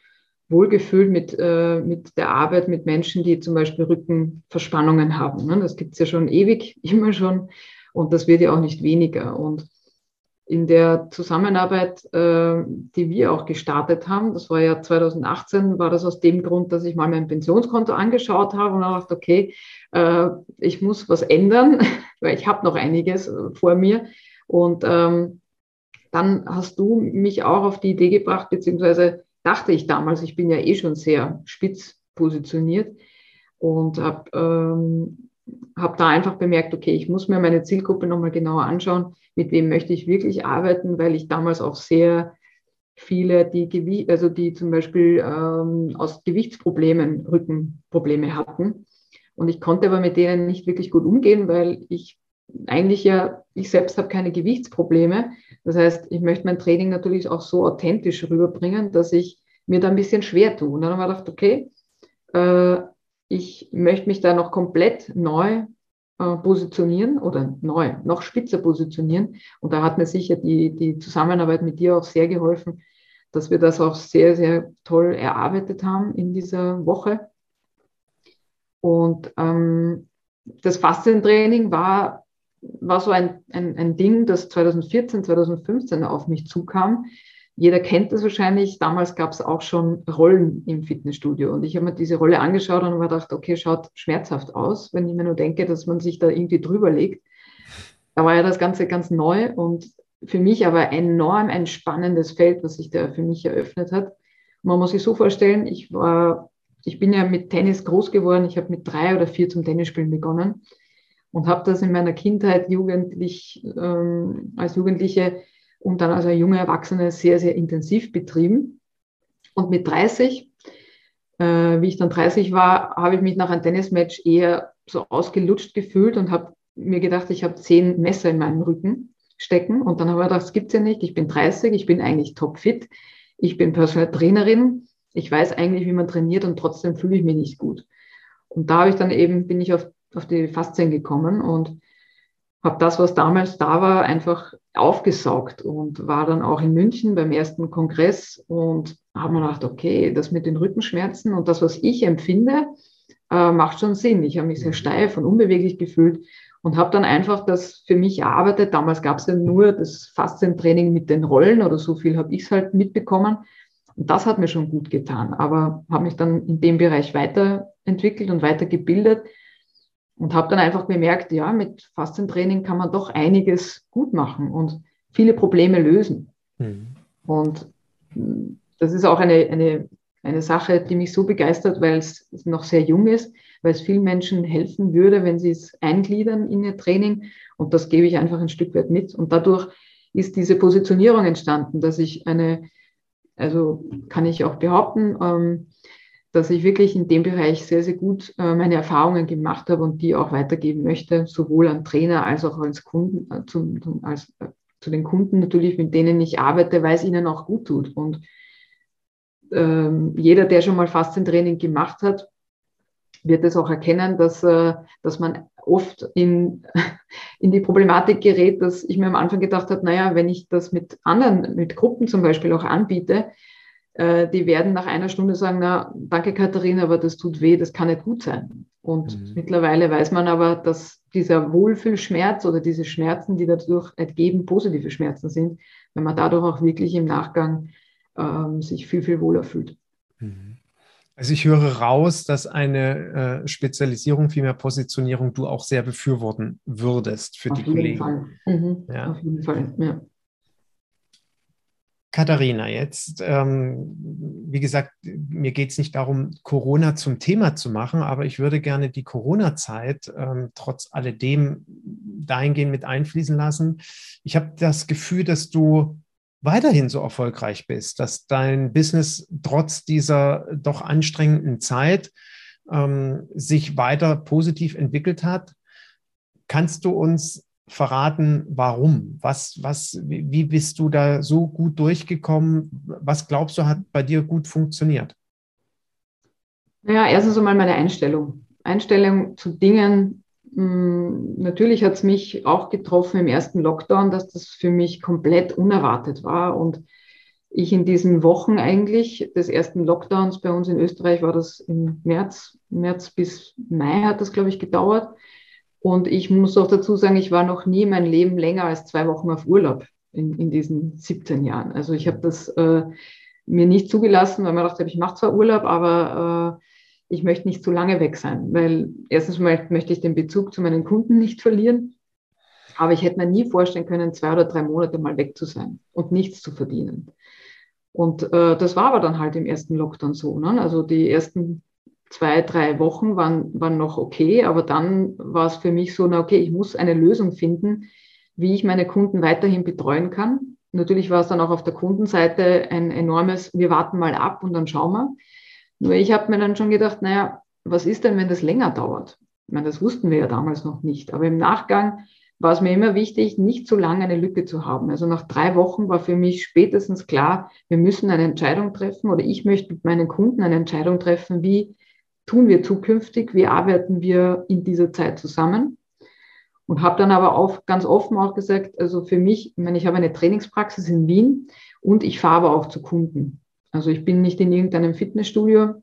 wohlgefühlt mit, äh, mit der Arbeit mit Menschen, die zum Beispiel Rückenverspannungen haben. Ne? Das gibt es ja schon ewig, immer schon. Und das wird ja auch nicht weniger. Und in der Zusammenarbeit, äh, die wir auch gestartet haben, das war ja 2018, war das aus dem Grund, dass ich mal mein Pensionskonto angeschaut habe und dachte, okay, äh, ich muss was ändern, weil ich habe noch einiges äh, vor mir. Und ähm, dann hast du mich auch auf die Idee gebracht, beziehungsweise dachte ich damals, ich bin ja eh schon sehr spitz positioniert und habe ähm, hab da einfach bemerkt, okay, ich muss mir meine Zielgruppe nochmal genauer anschauen, mit wem möchte ich wirklich arbeiten, weil ich damals auch sehr viele, die, Gewicht, also die zum Beispiel ähm, aus Gewichtsproblemen Rückenprobleme hatten. Und ich konnte aber mit denen nicht wirklich gut umgehen, weil ich eigentlich ja, ich selbst habe keine Gewichtsprobleme. Das heißt, ich möchte mein Training natürlich auch so authentisch rüberbringen, dass ich mir da ein bisschen schwer tue. Und dann haben wir gedacht, okay, äh, ich möchte mich da noch komplett neu äh, positionieren oder neu, noch spitzer positionieren. Und da hat mir sicher die, die Zusammenarbeit mit dir auch sehr geholfen, dass wir das auch sehr, sehr toll erarbeitet haben in dieser Woche. Und ähm, das Faszientraining war war so ein, ein, ein Ding, das 2014, 2015 auf mich zukam. Jeder kennt das wahrscheinlich. Damals gab es auch schon Rollen im Fitnessstudio. Und ich habe mir diese Rolle angeschaut und mir gedacht, okay, schaut schmerzhaft aus, wenn ich mir nur denke, dass man sich da irgendwie drüber legt. Da war ja das Ganze ganz neu und für mich aber enorm ein spannendes Feld, was sich da für mich eröffnet hat. Man muss sich so vorstellen, ich war, ich bin ja mit Tennis groß geworden. Ich habe mit drei oder vier zum Tennisspielen begonnen und habe das in meiner Kindheit jugendlich, ähm, als Jugendliche und dann als junge Erwachsene sehr, sehr intensiv betrieben. Und mit 30, äh, wie ich dann 30 war, habe ich mich nach einem Tennismatch eher so ausgelutscht gefühlt und habe mir gedacht, ich habe zehn Messer in meinem Rücken stecken. Und dann habe ich gedacht, das gibt es ja nicht. Ich bin 30, ich bin eigentlich topfit. Ich bin Personal Trainerin. Ich weiß eigentlich, wie man trainiert und trotzdem fühle ich mich nicht gut. Und da habe ich dann eben, bin ich auf auf die Faszien gekommen und habe das, was damals da war, einfach aufgesaugt und war dann auch in München beim ersten Kongress und habe mir gedacht, okay, das mit den Rückenschmerzen und das, was ich empfinde, äh, macht schon Sinn. Ich habe mich sehr steif und unbeweglich gefühlt und habe dann einfach das für mich erarbeitet. Damals gab es ja nur das Faszientraining mit den Rollen oder so viel habe ich es halt mitbekommen. Und das hat mir schon gut getan, aber habe mich dann in dem Bereich weiterentwickelt und weitergebildet und habe dann einfach bemerkt, ja, mit Faszientraining kann man doch einiges gut machen und viele Probleme lösen. Mhm. Und hm, das ist auch eine, eine, eine Sache, die mich so begeistert, weil es noch sehr jung ist, weil es vielen Menschen helfen würde, wenn sie es eingliedern in ihr Training. Und das gebe ich einfach ein Stück weit mit. Und dadurch ist diese Positionierung entstanden, dass ich eine, also kann ich auch behaupten, ähm, dass ich wirklich in dem Bereich sehr, sehr gut äh, meine Erfahrungen gemacht habe und die auch weitergeben möchte, sowohl an Trainer als auch als Kunden, äh, zum, als, äh, zu den Kunden natürlich, mit denen ich arbeite, weil es ihnen auch gut tut. Und ähm, jeder, der schon mal Faszientraining gemacht hat, wird es auch erkennen, dass, äh, dass man oft in, in die Problematik gerät, dass ich mir am Anfang gedacht habe, naja, wenn ich das mit anderen, mit Gruppen zum Beispiel auch anbiete, äh, die werden nach einer Stunde sagen, na, danke Katharina, aber das tut weh, das kann nicht gut sein. Und mhm. mittlerweile weiß man aber, dass dieser Wohlfühlschmerz oder diese Schmerzen, die dadurch ergeben, positive Schmerzen sind, wenn man dadurch auch wirklich im Nachgang ähm, sich viel, viel wohler fühlt. Mhm. Also ich höre raus, dass eine äh, Spezialisierung, vielmehr Positionierung, du auch sehr befürworten würdest für Auf die Kollegen. Mhm. Ja. Auf jeden Fall, ja. Katharina, jetzt, ähm, wie gesagt, mir geht es nicht darum, Corona zum Thema zu machen, aber ich würde gerne die Corona-Zeit ähm, trotz alledem dahingehend mit einfließen lassen. Ich habe das Gefühl, dass du weiterhin so erfolgreich bist, dass dein Business trotz dieser doch anstrengenden Zeit ähm, sich weiter positiv entwickelt hat. Kannst du uns verraten, warum? Was, was, wie bist du da so gut durchgekommen? Was glaubst du, hat bei dir gut funktioniert? Naja, erstens einmal meine Einstellung. Einstellung zu Dingen. Hm, natürlich hat es mich auch getroffen im ersten Lockdown, dass das für mich komplett unerwartet war und ich in diesen Wochen eigentlich des ersten Lockdowns bei uns in Österreich war das im März, März bis Mai hat das, glaube ich, gedauert. Und ich muss auch dazu sagen, ich war noch nie mein Leben länger als zwei Wochen auf Urlaub in, in diesen 17 Jahren. Also ich habe das äh, mir nicht zugelassen, weil man dachte, ich mache zwar Urlaub, aber äh, ich möchte nicht zu lange weg sein, weil erstens möchte ich den Bezug zu meinen Kunden nicht verlieren. Aber ich hätte mir nie vorstellen können, zwei oder drei Monate mal weg zu sein und nichts zu verdienen. Und äh, das war aber dann halt im ersten Lockdown so. Ne? Also die ersten zwei, drei Wochen waren, waren noch okay, aber dann war es für mich so, na okay, ich muss eine Lösung finden, wie ich meine Kunden weiterhin betreuen kann. Natürlich war es dann auch auf der Kundenseite ein enormes, wir warten mal ab und dann schauen wir. Nur ich habe mir dann schon gedacht, naja, was ist denn, wenn das länger dauert? Ich meine, das wussten wir ja damals noch nicht. Aber im Nachgang war es mir immer wichtig, nicht zu lange eine Lücke zu haben. Also nach drei Wochen war für mich spätestens klar, wir müssen eine Entscheidung treffen oder ich möchte mit meinen Kunden eine Entscheidung treffen, wie tun wir zukünftig, wie arbeiten wir in dieser Zeit zusammen. Und habe dann aber auch ganz offen auch gesagt, also für mich, ich meine, ich habe eine Trainingspraxis in Wien und ich fahre aber auch zu Kunden. Also ich bin nicht in irgendeinem Fitnessstudio,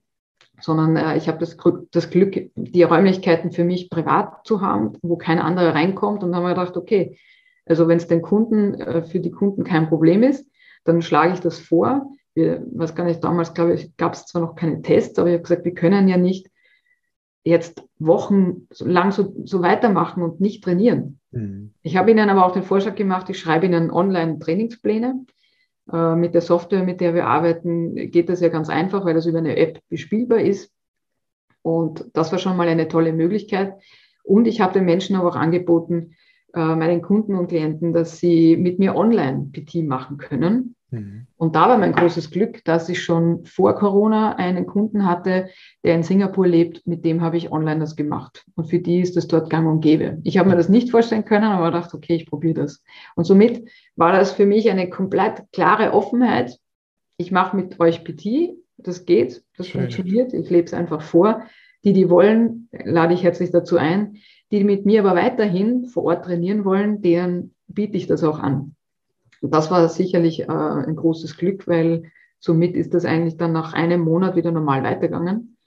sondern äh, ich habe das, das, Glück, die Räumlichkeiten für mich privat zu haben, wo kein anderer reinkommt. Und dann haben wir gedacht, okay, also wenn es den Kunden, äh, für die Kunden kein Problem ist, dann schlage ich das vor. Wir, was gar nicht, damals glaube ich, gab es zwar noch keine Tests, aber ich habe gesagt, wir können ja nicht jetzt wochenlang so, so weitermachen und nicht trainieren. Mhm. Ich habe Ihnen aber auch den Vorschlag gemacht, ich schreibe Ihnen online Trainingspläne. Äh, mit der Software, mit der wir arbeiten, geht das ja ganz einfach, weil das über eine App bespielbar ist. Und das war schon mal eine tolle Möglichkeit. Und ich habe den Menschen aber auch angeboten, äh, meinen Kunden und Klienten, dass sie mit mir online PT machen können. Mhm. Und da war mein großes Glück, dass ich schon vor Corona einen Kunden hatte, der in Singapur lebt, mit dem habe ich online das gemacht. Und für die ist das dort gang und gäbe. Ich habe mir das nicht vorstellen können, aber dachte, okay, ich probiere das. Und somit war das für mich eine komplett klare Offenheit. Ich mache mit euch PT, das geht, das Schön. funktioniert, ich lebe es einfach vor. Die, die wollen, lade ich herzlich dazu ein. Die mit mir aber weiterhin vor Ort trainieren wollen, denen biete ich das auch an. Und das war sicherlich äh, ein großes Glück, weil somit ist das eigentlich dann nach einem Monat wieder normal weitergegangen.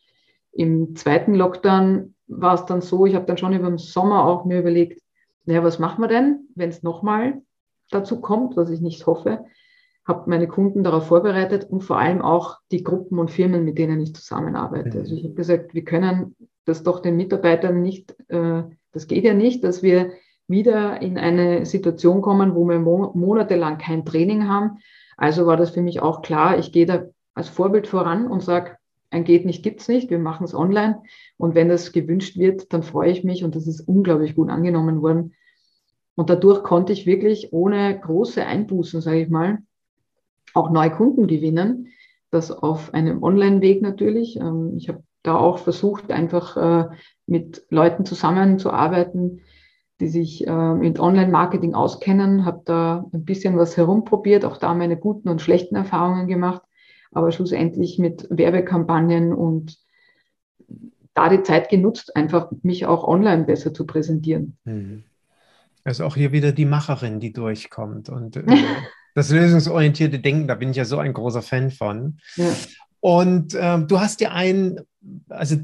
Im zweiten Lockdown war es dann so, ich habe dann schon über den Sommer auch mir überlegt, naja, was machen wir denn, wenn es nochmal dazu kommt, was ich nicht hoffe, habe meine Kunden darauf vorbereitet und vor allem auch die Gruppen und Firmen, mit denen ich zusammenarbeite. Mhm. Also ich habe gesagt, wir können das doch den Mitarbeitern nicht, äh, das geht ja nicht, dass wir wieder in eine Situation kommen, wo wir monatelang kein Training haben. Also war das für mich auch klar, ich gehe da als Vorbild voran und sage, ein geht nicht, gibt's nicht, wir machen es online. Und wenn das gewünscht wird, dann freue ich mich und das ist unglaublich gut angenommen worden. Und dadurch konnte ich wirklich ohne große Einbußen, sage ich mal, auch neue Kunden gewinnen. Das auf einem Online-Weg natürlich. Ähm, ich habe da auch versucht, einfach äh, mit Leuten zusammenzuarbeiten, die sich äh, mit Online-Marketing auskennen, habe da ein bisschen was herumprobiert, auch da meine guten und schlechten Erfahrungen gemacht, aber schlussendlich mit Werbekampagnen und da die Zeit genutzt, einfach mich auch online besser zu präsentieren. Mhm. Also auch hier wieder die Macherin, die durchkommt und äh, das lösungsorientierte Denken, da bin ich ja so ein großer Fan von. Ja. Und äh, du hast ja ein, also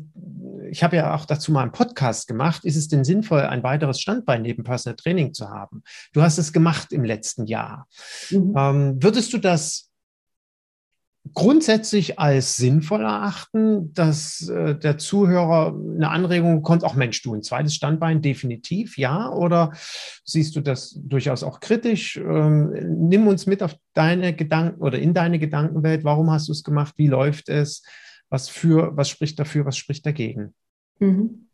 ich habe ja auch dazu mal einen Podcast gemacht. Ist es denn sinnvoll, ein weiteres Standbein neben Personal Training zu haben? Du hast es gemacht im letzten Jahr. Mhm. Ähm, würdest du das grundsätzlich als sinnvoll erachten, dass äh, der Zuhörer eine Anregung bekommt, auch Mensch, du ein zweites Standbein, definitiv, ja? Oder siehst du das durchaus auch kritisch? Ähm, nimm uns mit auf deine Gedanken oder in deine Gedankenwelt. Warum hast du es gemacht? Wie läuft es? Was für, was spricht dafür, was spricht dagegen? Mhm.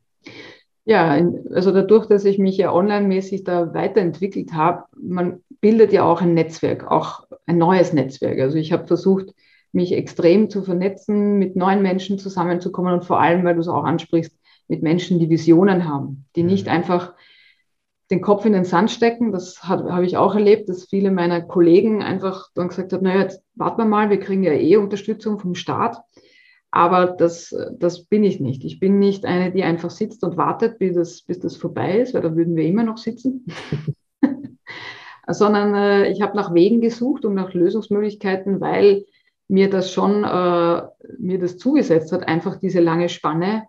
Ja, also dadurch, dass ich mich ja online-mäßig da weiterentwickelt habe, man bildet ja auch ein Netzwerk, auch ein neues Netzwerk. Also ich habe versucht, mich extrem zu vernetzen, mit neuen Menschen zusammenzukommen und vor allem, weil du es auch ansprichst, mit Menschen, die Visionen haben, die nicht mhm. einfach den Kopf in den Sand stecken. Das habe ich auch erlebt, dass viele meiner Kollegen einfach dann gesagt haben, naja, jetzt warten wir mal, wir kriegen ja eh Unterstützung vom Staat. Aber das, das bin ich nicht. Ich bin nicht eine, die einfach sitzt und wartet, bis das, bis das vorbei ist, weil da würden wir immer noch sitzen. Sondern äh, ich habe nach Wegen gesucht und nach Lösungsmöglichkeiten, weil mir das schon, äh, mir das zugesetzt hat, einfach diese lange Spanne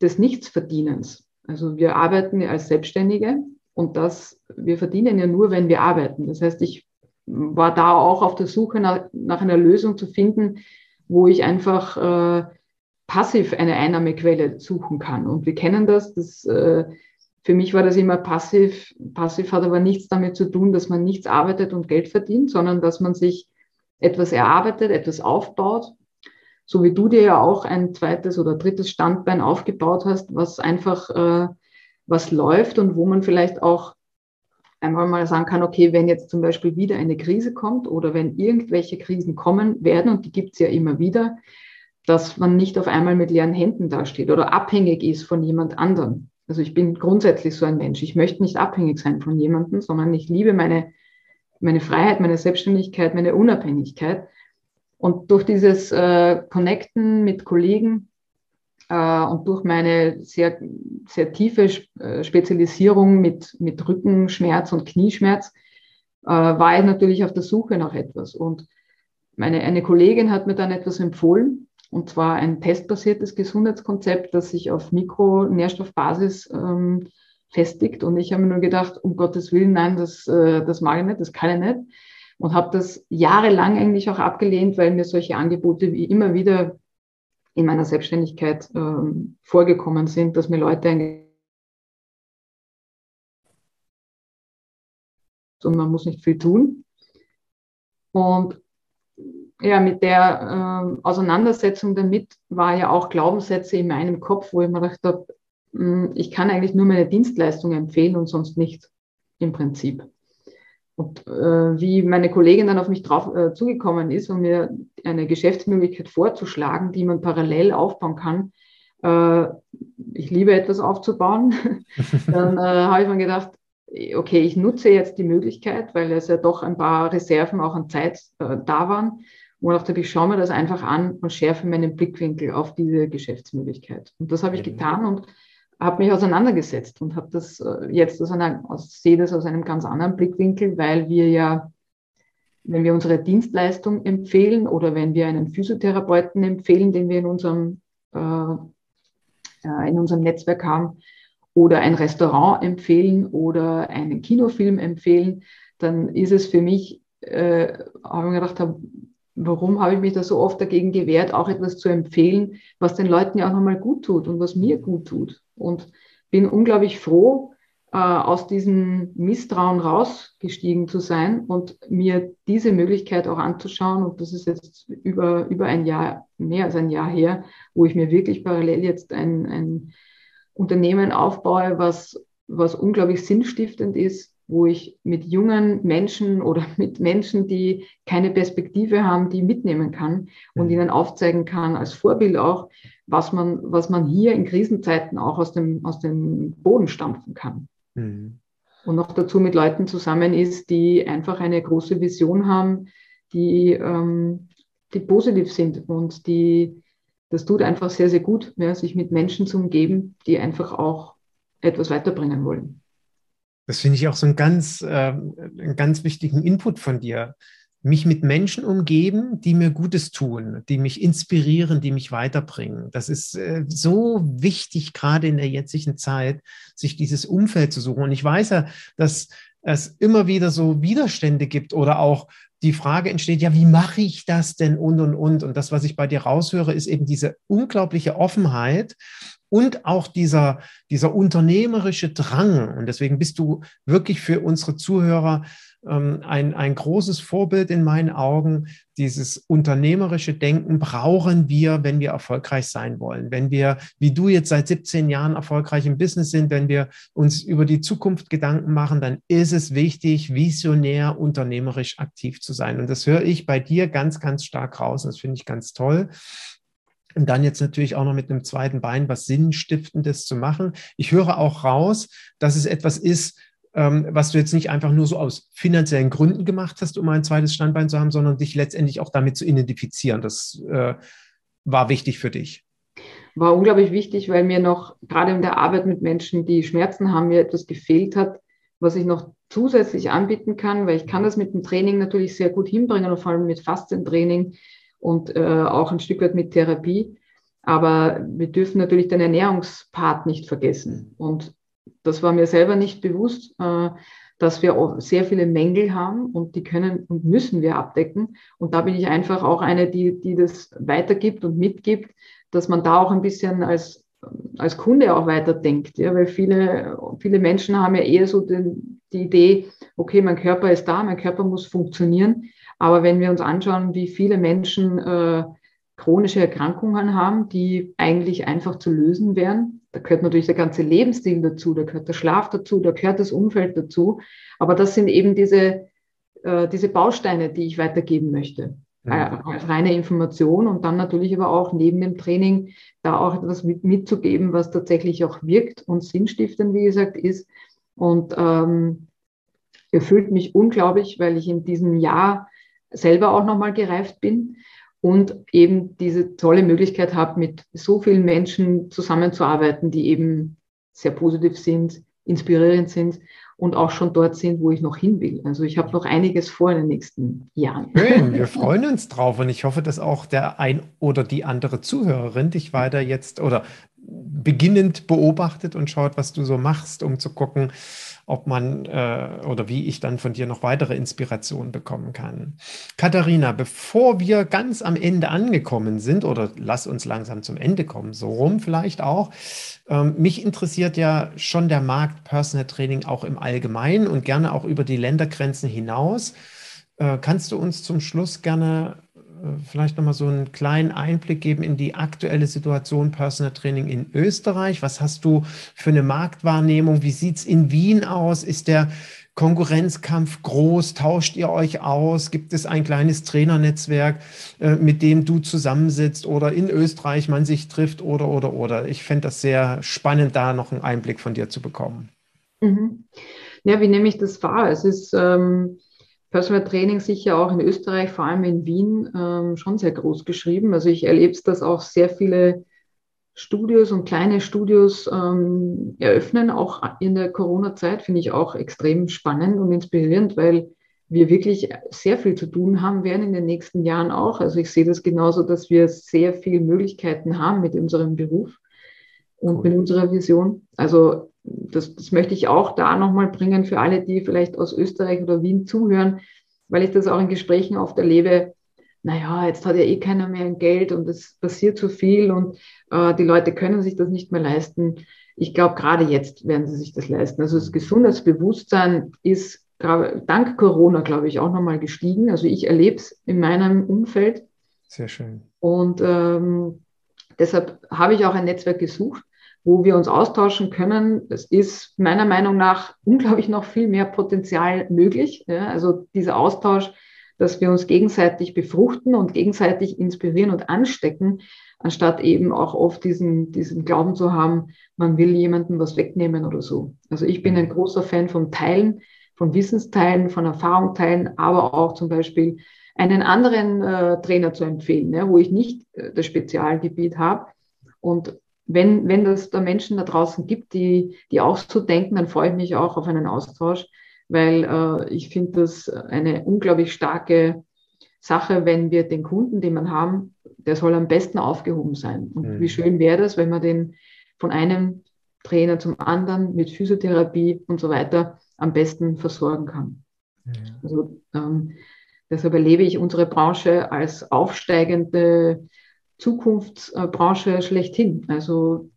des Nichtsverdienens. Also wir arbeiten als Selbstständige und das, wir verdienen ja nur, wenn wir arbeiten. Das heißt, ich war da auch auf der Suche nach, nach einer Lösung zu finden, wo ich einfach äh, passiv eine Einnahmequelle suchen kann. Und wir kennen das. das äh, für mich war das immer passiv. Passiv hat aber nichts damit zu tun, dass man nichts arbeitet und Geld verdient, sondern dass man sich etwas erarbeitet, etwas aufbaut. So wie du dir ja auch ein zweites oder drittes Standbein aufgebaut hast, was einfach äh, was läuft und wo man vielleicht auch einmal mal sagen kann, okay, wenn jetzt zum Beispiel wieder eine Krise kommt oder wenn irgendwelche Krisen kommen werden, und die gibt es ja immer wieder, dass man nicht auf einmal mit leeren Händen dasteht oder abhängig ist von jemand anderem. Also ich bin grundsätzlich so ein Mensch. Ich möchte nicht abhängig sein von jemandem, sondern ich liebe meine, meine Freiheit, meine Selbstständigkeit, meine Unabhängigkeit. Und durch dieses äh, Connecten mit Kollegen äh, und durch meine sehr, sehr tiefe äh, Spezialisierung mit, mit Rückenschmerz und Knieschmerz äh, war ich natürlich auf der Suche nach etwas. Und meine, eine Kollegin hat mir dann etwas empfohlen, und zwar ein testbasiertes Gesundheitskonzept, das sich auf Mikronährstoffbasis ähm, festigt. Und ich habe mir nur gedacht, um Gottes Willen, nein, das, äh, das mag ich nicht, das kann ich nicht. Und habe das jahrelang eigentlich auch abgelehnt, weil mir solche Angebote wie immer wieder in meiner Selbstständigkeit ähm, vorgekommen sind, dass mir Leute und man muss nicht viel tun. Und ja, mit der äh, Auseinandersetzung damit war ja auch Glaubenssätze in meinem Kopf, wo ich mir gedacht habe, ich kann eigentlich nur meine Dienstleistung empfehlen und sonst nicht im Prinzip. Und äh, wie meine Kollegin dann auf mich drauf äh, zugekommen ist, um mir eine Geschäftsmöglichkeit vorzuschlagen, die man parallel aufbauen kann, äh, ich liebe etwas aufzubauen, dann äh, habe ich mir gedacht, okay, ich nutze jetzt die Möglichkeit, weil es ja doch ein paar Reserven auch an Zeit äh, da waren. Und dachte ich, schaue mir das einfach an und schärfe meinen Blickwinkel auf diese Geschäftsmöglichkeit. Und das habe ich mhm. getan und habe mich auseinandergesetzt und habe das äh, jetzt aus einer, aus, sehe das aus einem ganz anderen Blickwinkel, weil wir ja, wenn wir unsere Dienstleistung empfehlen oder wenn wir einen Physiotherapeuten empfehlen, den wir in unserem, äh, äh, in unserem Netzwerk haben, oder ein Restaurant empfehlen oder einen Kinofilm empfehlen, dann ist es für mich, äh, habe ich mir gedacht, warum habe ich mich da so oft dagegen gewehrt, auch etwas zu empfehlen, was den Leuten ja auch nochmal gut tut und was mir gut tut. Und bin unglaublich froh, äh, aus diesem Misstrauen rausgestiegen zu sein und mir diese Möglichkeit auch anzuschauen. Und das ist jetzt über, über ein Jahr, mehr als ein Jahr her, wo ich mir wirklich parallel jetzt ein, ein Unternehmen aufbaue, was, was unglaublich sinnstiftend ist, wo ich mit jungen Menschen oder mit Menschen, die keine Perspektive haben, die mitnehmen kann und mhm. ihnen aufzeigen kann, als Vorbild auch, was man, was man hier in Krisenzeiten auch aus dem, aus dem Boden stampfen kann. Mhm. Und noch dazu mit Leuten zusammen ist, die einfach eine große Vision haben, die, ähm, die positiv sind und die, das tut einfach sehr, sehr gut, ja, sich mit Menschen zu umgeben, die einfach auch etwas weiterbringen wollen. Das finde ich auch so einen ganz, äh, einen ganz wichtigen Input von dir. Mich mit Menschen umgeben, die mir Gutes tun, die mich inspirieren, die mich weiterbringen. Das ist äh, so wichtig, gerade in der jetzigen Zeit, sich dieses Umfeld zu suchen. Und ich weiß ja, dass es immer wieder so Widerstände gibt oder auch die Frage entsteht, ja, wie mache ich das denn und und und. Und das, was ich bei dir raushöre, ist eben diese unglaubliche Offenheit und auch dieser, dieser unternehmerische Drang. Und deswegen bist du wirklich für unsere Zuhörer ähm, ein, ein großes Vorbild in meinen Augen. Dieses unternehmerische Denken brauchen wir, wenn wir erfolgreich sein wollen. Wenn wir, wie du jetzt seit 17 Jahren erfolgreich im Business sind, wenn wir uns über die Zukunft Gedanken machen, dann ist es wichtig, visionär, unternehmerisch aktiv zu sein. Und das höre ich bei dir ganz, ganz stark raus. Das finde ich ganz toll. Und dann jetzt natürlich auch noch mit einem zweiten Bein was Sinnstiftendes zu machen. Ich höre auch raus, dass es etwas ist, ähm, was du jetzt nicht einfach nur so aus finanziellen Gründen gemacht hast, um ein zweites Standbein zu haben, sondern dich letztendlich auch damit zu identifizieren. Das äh, war wichtig für dich. War unglaublich wichtig, weil mir noch gerade in der Arbeit mit Menschen, die Schmerzen haben, mir etwas gefehlt hat, was ich noch zusätzlich anbieten kann, weil ich kann das mit dem Training natürlich sehr gut hinbringen und vor allem mit Faszientraining und äh, auch ein Stück weit mit Therapie. Aber wir dürfen natürlich den Ernährungspart nicht vergessen. Und das war mir selber nicht bewusst, äh, dass wir sehr viele Mängel haben und die können und müssen wir abdecken. Und da bin ich einfach auch eine, die, die das weitergibt und mitgibt, dass man da auch ein bisschen als, als Kunde auch weiterdenkt. Ja, weil viele, viele Menschen haben ja eher so den, die Idee, okay, mein Körper ist da, mein Körper muss funktionieren. Aber wenn wir uns anschauen, wie viele Menschen äh, chronische Erkrankungen haben, die eigentlich einfach zu lösen wären, da gehört natürlich der ganze Lebensstil dazu, da gehört der Schlaf dazu, da gehört das Umfeld dazu. Aber das sind eben diese, äh, diese Bausteine, die ich weitergeben möchte. Mhm. Als reine Information und dann natürlich aber auch neben dem Training da auch etwas mit, mitzugeben, was tatsächlich auch wirkt und sinnstiftend, wie gesagt, ist. Und ähm, erfüllt mich unglaublich, weil ich in diesem Jahr selber auch nochmal gereift bin und eben diese tolle Möglichkeit habe, mit so vielen Menschen zusammenzuarbeiten, die eben sehr positiv sind, inspirierend sind und auch schon dort sind, wo ich noch hin will. Also ich habe noch einiges vor in den nächsten Jahren. Schön, wir freuen uns drauf und ich hoffe, dass auch der ein oder die andere Zuhörerin dich weiter jetzt oder beginnend beobachtet und schaut, was du so machst, um zu gucken, ob man äh, oder wie ich dann von dir noch weitere Inspirationen bekommen kann. Katharina, bevor wir ganz am Ende angekommen sind, oder lass uns langsam zum Ende kommen, so rum vielleicht auch, ähm, mich interessiert ja schon der Markt Personal Training auch im Allgemeinen und gerne auch über die Ländergrenzen hinaus. Äh, kannst du uns zum Schluss gerne vielleicht nochmal so einen kleinen Einblick geben in die aktuelle Situation Personal Training in Österreich? Was hast du für eine Marktwahrnehmung? Wie sieht es in Wien aus? Ist der Konkurrenzkampf groß? Tauscht ihr euch aus? Gibt es ein kleines Trainernetzwerk, äh, mit dem du zusammensitzt oder in Österreich man sich trifft oder, oder, oder? Ich fände das sehr spannend, da noch einen Einblick von dir zu bekommen. Mhm. Ja, wie nehme ich das wahr? Es ist ähm, Personal Training sicher auch in Österreich, vor allem in Wien, ähm, schon sehr groß geschrieben. Also ich erlebe es, dass auch sehr viele Studios und kleine Studios ähm, eröffnen, auch in der Corona-Zeit, finde ich auch extrem spannend und inspirierend, weil wir wirklich sehr viel zu tun haben werden in den nächsten Jahren auch. Also ich sehe das genauso, dass wir sehr viele Möglichkeiten haben mit unserem Beruf und cool. mit unserer Vision. Also das, das möchte ich auch da nochmal bringen für alle, die vielleicht aus Österreich oder Wien zuhören, weil ich das auch in Gesprächen oft erlebe. Naja, jetzt hat ja eh keiner mehr ein Geld und es passiert zu viel und äh, die Leute können sich das nicht mehr leisten. Ich glaube, gerade jetzt werden sie sich das leisten. Also das Gesundheitsbewusstsein ist dank Corona, glaube ich, auch nochmal gestiegen. Also ich erlebe es in meinem Umfeld. Sehr schön. Und ähm, deshalb habe ich auch ein Netzwerk gesucht, wo wir uns austauschen können. Es ist meiner Meinung nach unglaublich noch viel mehr Potenzial möglich. Ja, also dieser Austausch, dass wir uns gegenseitig befruchten und gegenseitig inspirieren und anstecken, anstatt eben auch oft diesen, diesen Glauben zu haben, man will jemandem was wegnehmen oder so. Also ich bin ein großer Fan von Teilen, von Wissensteilen, von Erfahrung teilen, aber auch zum Beispiel einen anderen äh, Trainer zu empfehlen, ja, wo ich nicht äh, das Spezialgebiet habe. Und wenn, wenn es da Menschen da draußen gibt, die, die auch so denken, dann freue ich mich auch auf einen Austausch, weil äh, ich finde das eine unglaublich starke Sache, wenn wir den Kunden, den man haben, der soll am besten aufgehoben sein. Und mhm. wie schön wäre das, wenn man den von einem Trainer zum anderen mit Physiotherapie und so weiter am besten versorgen kann. Mhm. Also ähm, deshalb erlebe ich unsere Branche als aufsteigende Zukunftsbranche schlechthin. Also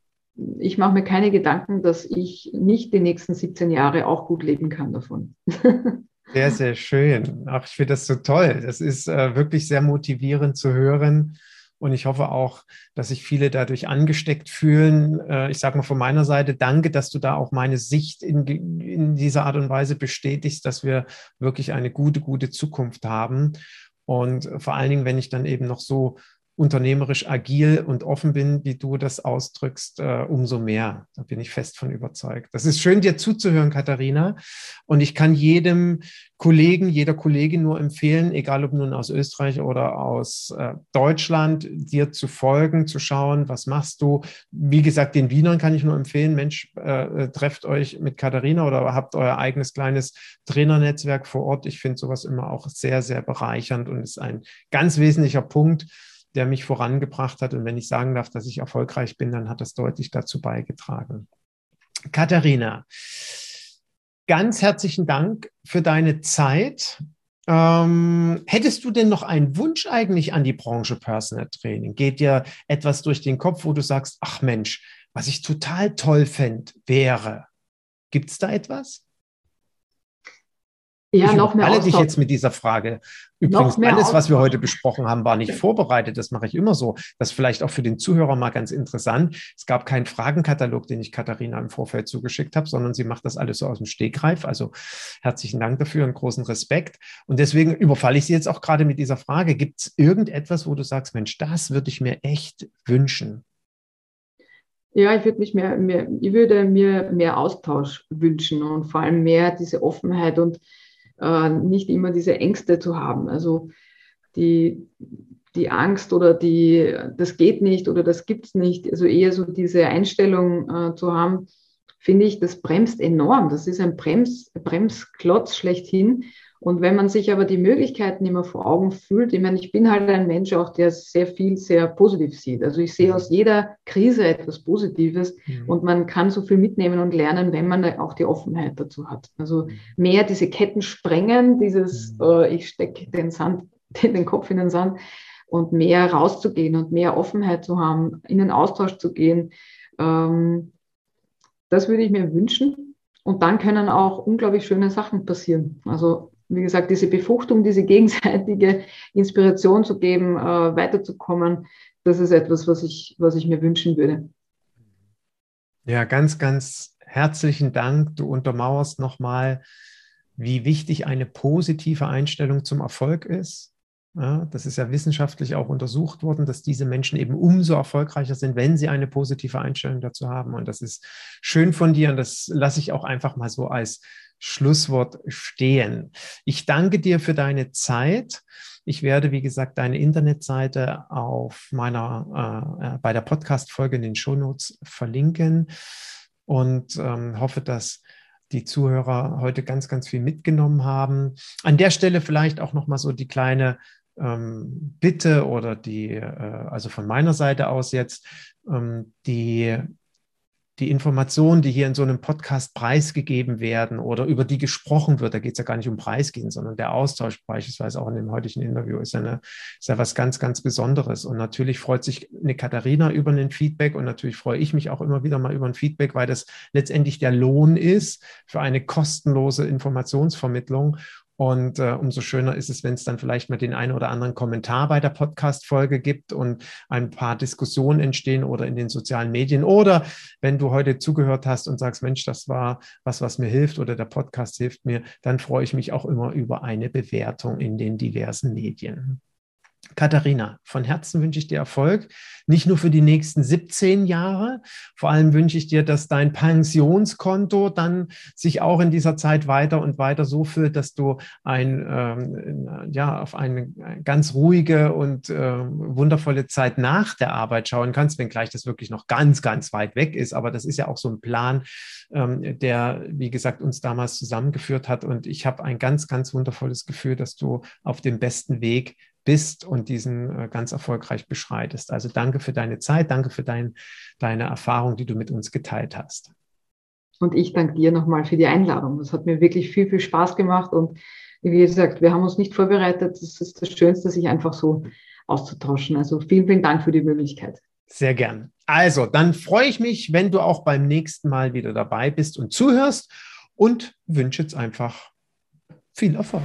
ich mache mir keine Gedanken, dass ich nicht die nächsten 17 Jahre auch gut leben kann davon. Sehr, sehr schön. Ach, ich finde das so toll. Das ist äh, wirklich sehr motivierend zu hören. Und ich hoffe auch, dass sich viele dadurch angesteckt fühlen. Äh, ich sage mal von meiner Seite, danke, dass du da auch meine Sicht in, in dieser Art und Weise bestätigst, dass wir wirklich eine gute, gute Zukunft haben. Und vor allen Dingen, wenn ich dann eben noch so unternehmerisch agil und offen bin, wie du das ausdrückst, äh, umso mehr. Da bin ich fest von überzeugt. Das ist schön, dir zuzuhören, Katharina. Und ich kann jedem Kollegen, jeder Kollegin nur empfehlen, egal ob nun aus Österreich oder aus äh, Deutschland, dir zu folgen, zu schauen, was machst du. Wie gesagt, den Wienern kann ich nur empfehlen, Mensch, äh, äh trefft euch mit Katharina oder habt euer eigenes kleines Trainernetzwerk vor Ort. Ich finde sowas immer auch sehr, sehr bereichernd und ist ein ganz wesentlicher Punkt, der mich vorangebracht hat. Und wenn ich sagen darf, dass ich erfolgreich bin, dann hat das deutlich dazu beigetragen. Katharina, ganz herzlichen Dank für deine Zeit. Ähm, hättest du denn noch einen Wunsch eigentlich an die Branche Personal Training? Geht dir etwas durch den Kopf, wo du sagst, ach Mensch, was ich total toll fände, wäre. Gibt es da etwas? Ja, ich noch mehr alle dich jetzt mit dieser Frage. Übrigens, alles, was wir heute besprochen haben, war nicht vorbereitet. Das mache ich immer so. Das ist vielleicht auch für den Zuhörer mal ganz interessant. Es gab keinen Fragenkatalog, den ich Katharina im Vorfeld zugeschickt habe, sondern sie macht das alles so aus dem Stegreif. Also herzlichen Dank dafür und großen Respekt. Und deswegen überfalle ich Sie jetzt auch gerade mit dieser Frage. Gibt es irgendetwas, wo du sagst, Mensch, das würde ich mir echt wünschen? Ja, ich würde mich mehr, mehr, ich würde mir mehr Austausch wünschen und vor allem mehr diese Offenheit und äh, nicht immer diese Ängste zu haben. Also die, die Angst oder die, das geht nicht oder das gibt es nicht. Also eher so diese Einstellung äh, zu haben, finde ich, das bremst enorm. Das ist ein Brems, Bremsklotz schlechthin. Und wenn man sich aber die Möglichkeiten immer vor Augen fühlt, ich meine, ich bin halt ein Mensch auch, der sehr viel sehr positiv sieht. Also ich sehe mhm. aus jeder Krise etwas Positives mhm. und man kann so viel mitnehmen und lernen, wenn man auch die Offenheit dazu hat. Also mhm. mehr diese Ketten sprengen, dieses, mhm. äh, ich stecke den Sand, den Kopf in den Sand und mehr rauszugehen und mehr Offenheit zu haben, in den Austausch zu gehen. Ähm, das würde ich mir wünschen. Und dann können auch unglaublich schöne Sachen passieren. Also wie gesagt, diese Befruchtung, diese gegenseitige Inspiration zu geben, äh, weiterzukommen, das ist etwas, was ich, was ich mir wünschen würde. Ja, ganz, ganz herzlichen Dank. Du untermauerst nochmal, wie wichtig eine positive Einstellung zum Erfolg ist. Ja, das ist ja wissenschaftlich auch untersucht worden, dass diese Menschen eben umso erfolgreicher sind, wenn sie eine positive Einstellung dazu haben. Und das ist schön von dir und das lasse ich auch einfach mal so als Schlusswort stehen. Ich danke dir für deine Zeit. Ich werde, wie gesagt, deine Internetseite auf meiner, äh, äh bei der Podcast-Folge in den Shownotes verlinken und ähm, hoffe, dass die Zuhörer heute ganz, ganz viel mitgenommen haben. An der Stelle vielleicht auch nochmal so die kleine ähm, Bitte oder die, äh, also von meiner Seite aus jetzt, ähm, die die Informationen, die hier in so einem Podcast preisgegeben werden oder über die gesprochen wird, da geht es ja gar nicht um Preisgehen, sondern der Austausch beispielsweise auch in dem heutigen Interview ist ja, eine, ist ja was ganz, ganz Besonderes. Und natürlich freut sich eine Katharina über ein Feedback und natürlich freue ich mich auch immer wieder mal über ein Feedback, weil das letztendlich der Lohn ist für eine kostenlose Informationsvermittlung. Und äh, umso schöner ist es, wenn es dann vielleicht mal den einen oder anderen Kommentar bei der Podcast-Folge gibt und ein paar Diskussionen entstehen oder in den sozialen Medien. Oder wenn du heute zugehört hast und sagst, Mensch, das war was, was mir hilft oder der Podcast hilft mir, dann freue ich mich auch immer über eine Bewertung in den diversen Medien. Katharina, von Herzen wünsche ich dir Erfolg, nicht nur für die nächsten 17 Jahre, vor allem wünsche ich dir, dass dein Pensionskonto dann sich auch in dieser Zeit weiter und weiter so füllt, dass du ein, ähm, ja, auf eine ganz ruhige und äh, wundervolle Zeit nach der Arbeit schauen kannst, wenngleich das wirklich noch ganz, ganz weit weg ist. Aber das ist ja auch so ein Plan, ähm, der, wie gesagt, uns damals zusammengeführt hat. Und ich habe ein ganz, ganz wundervolles Gefühl, dass du auf dem besten Weg bist und diesen äh, ganz erfolgreich beschreitest. Also danke für deine Zeit, danke für dein, deine Erfahrung, die du mit uns geteilt hast. Und ich danke dir nochmal für die Einladung. Das hat mir wirklich viel, viel Spaß gemacht. Und wie gesagt, wir haben uns nicht vorbereitet. Das ist das Schönste, sich einfach so auszutauschen. Also vielen, vielen Dank für die Möglichkeit. Sehr gern. Also, dann freue ich mich, wenn du auch beim nächsten Mal wieder dabei bist und zuhörst und wünsche jetzt einfach viel Erfolg.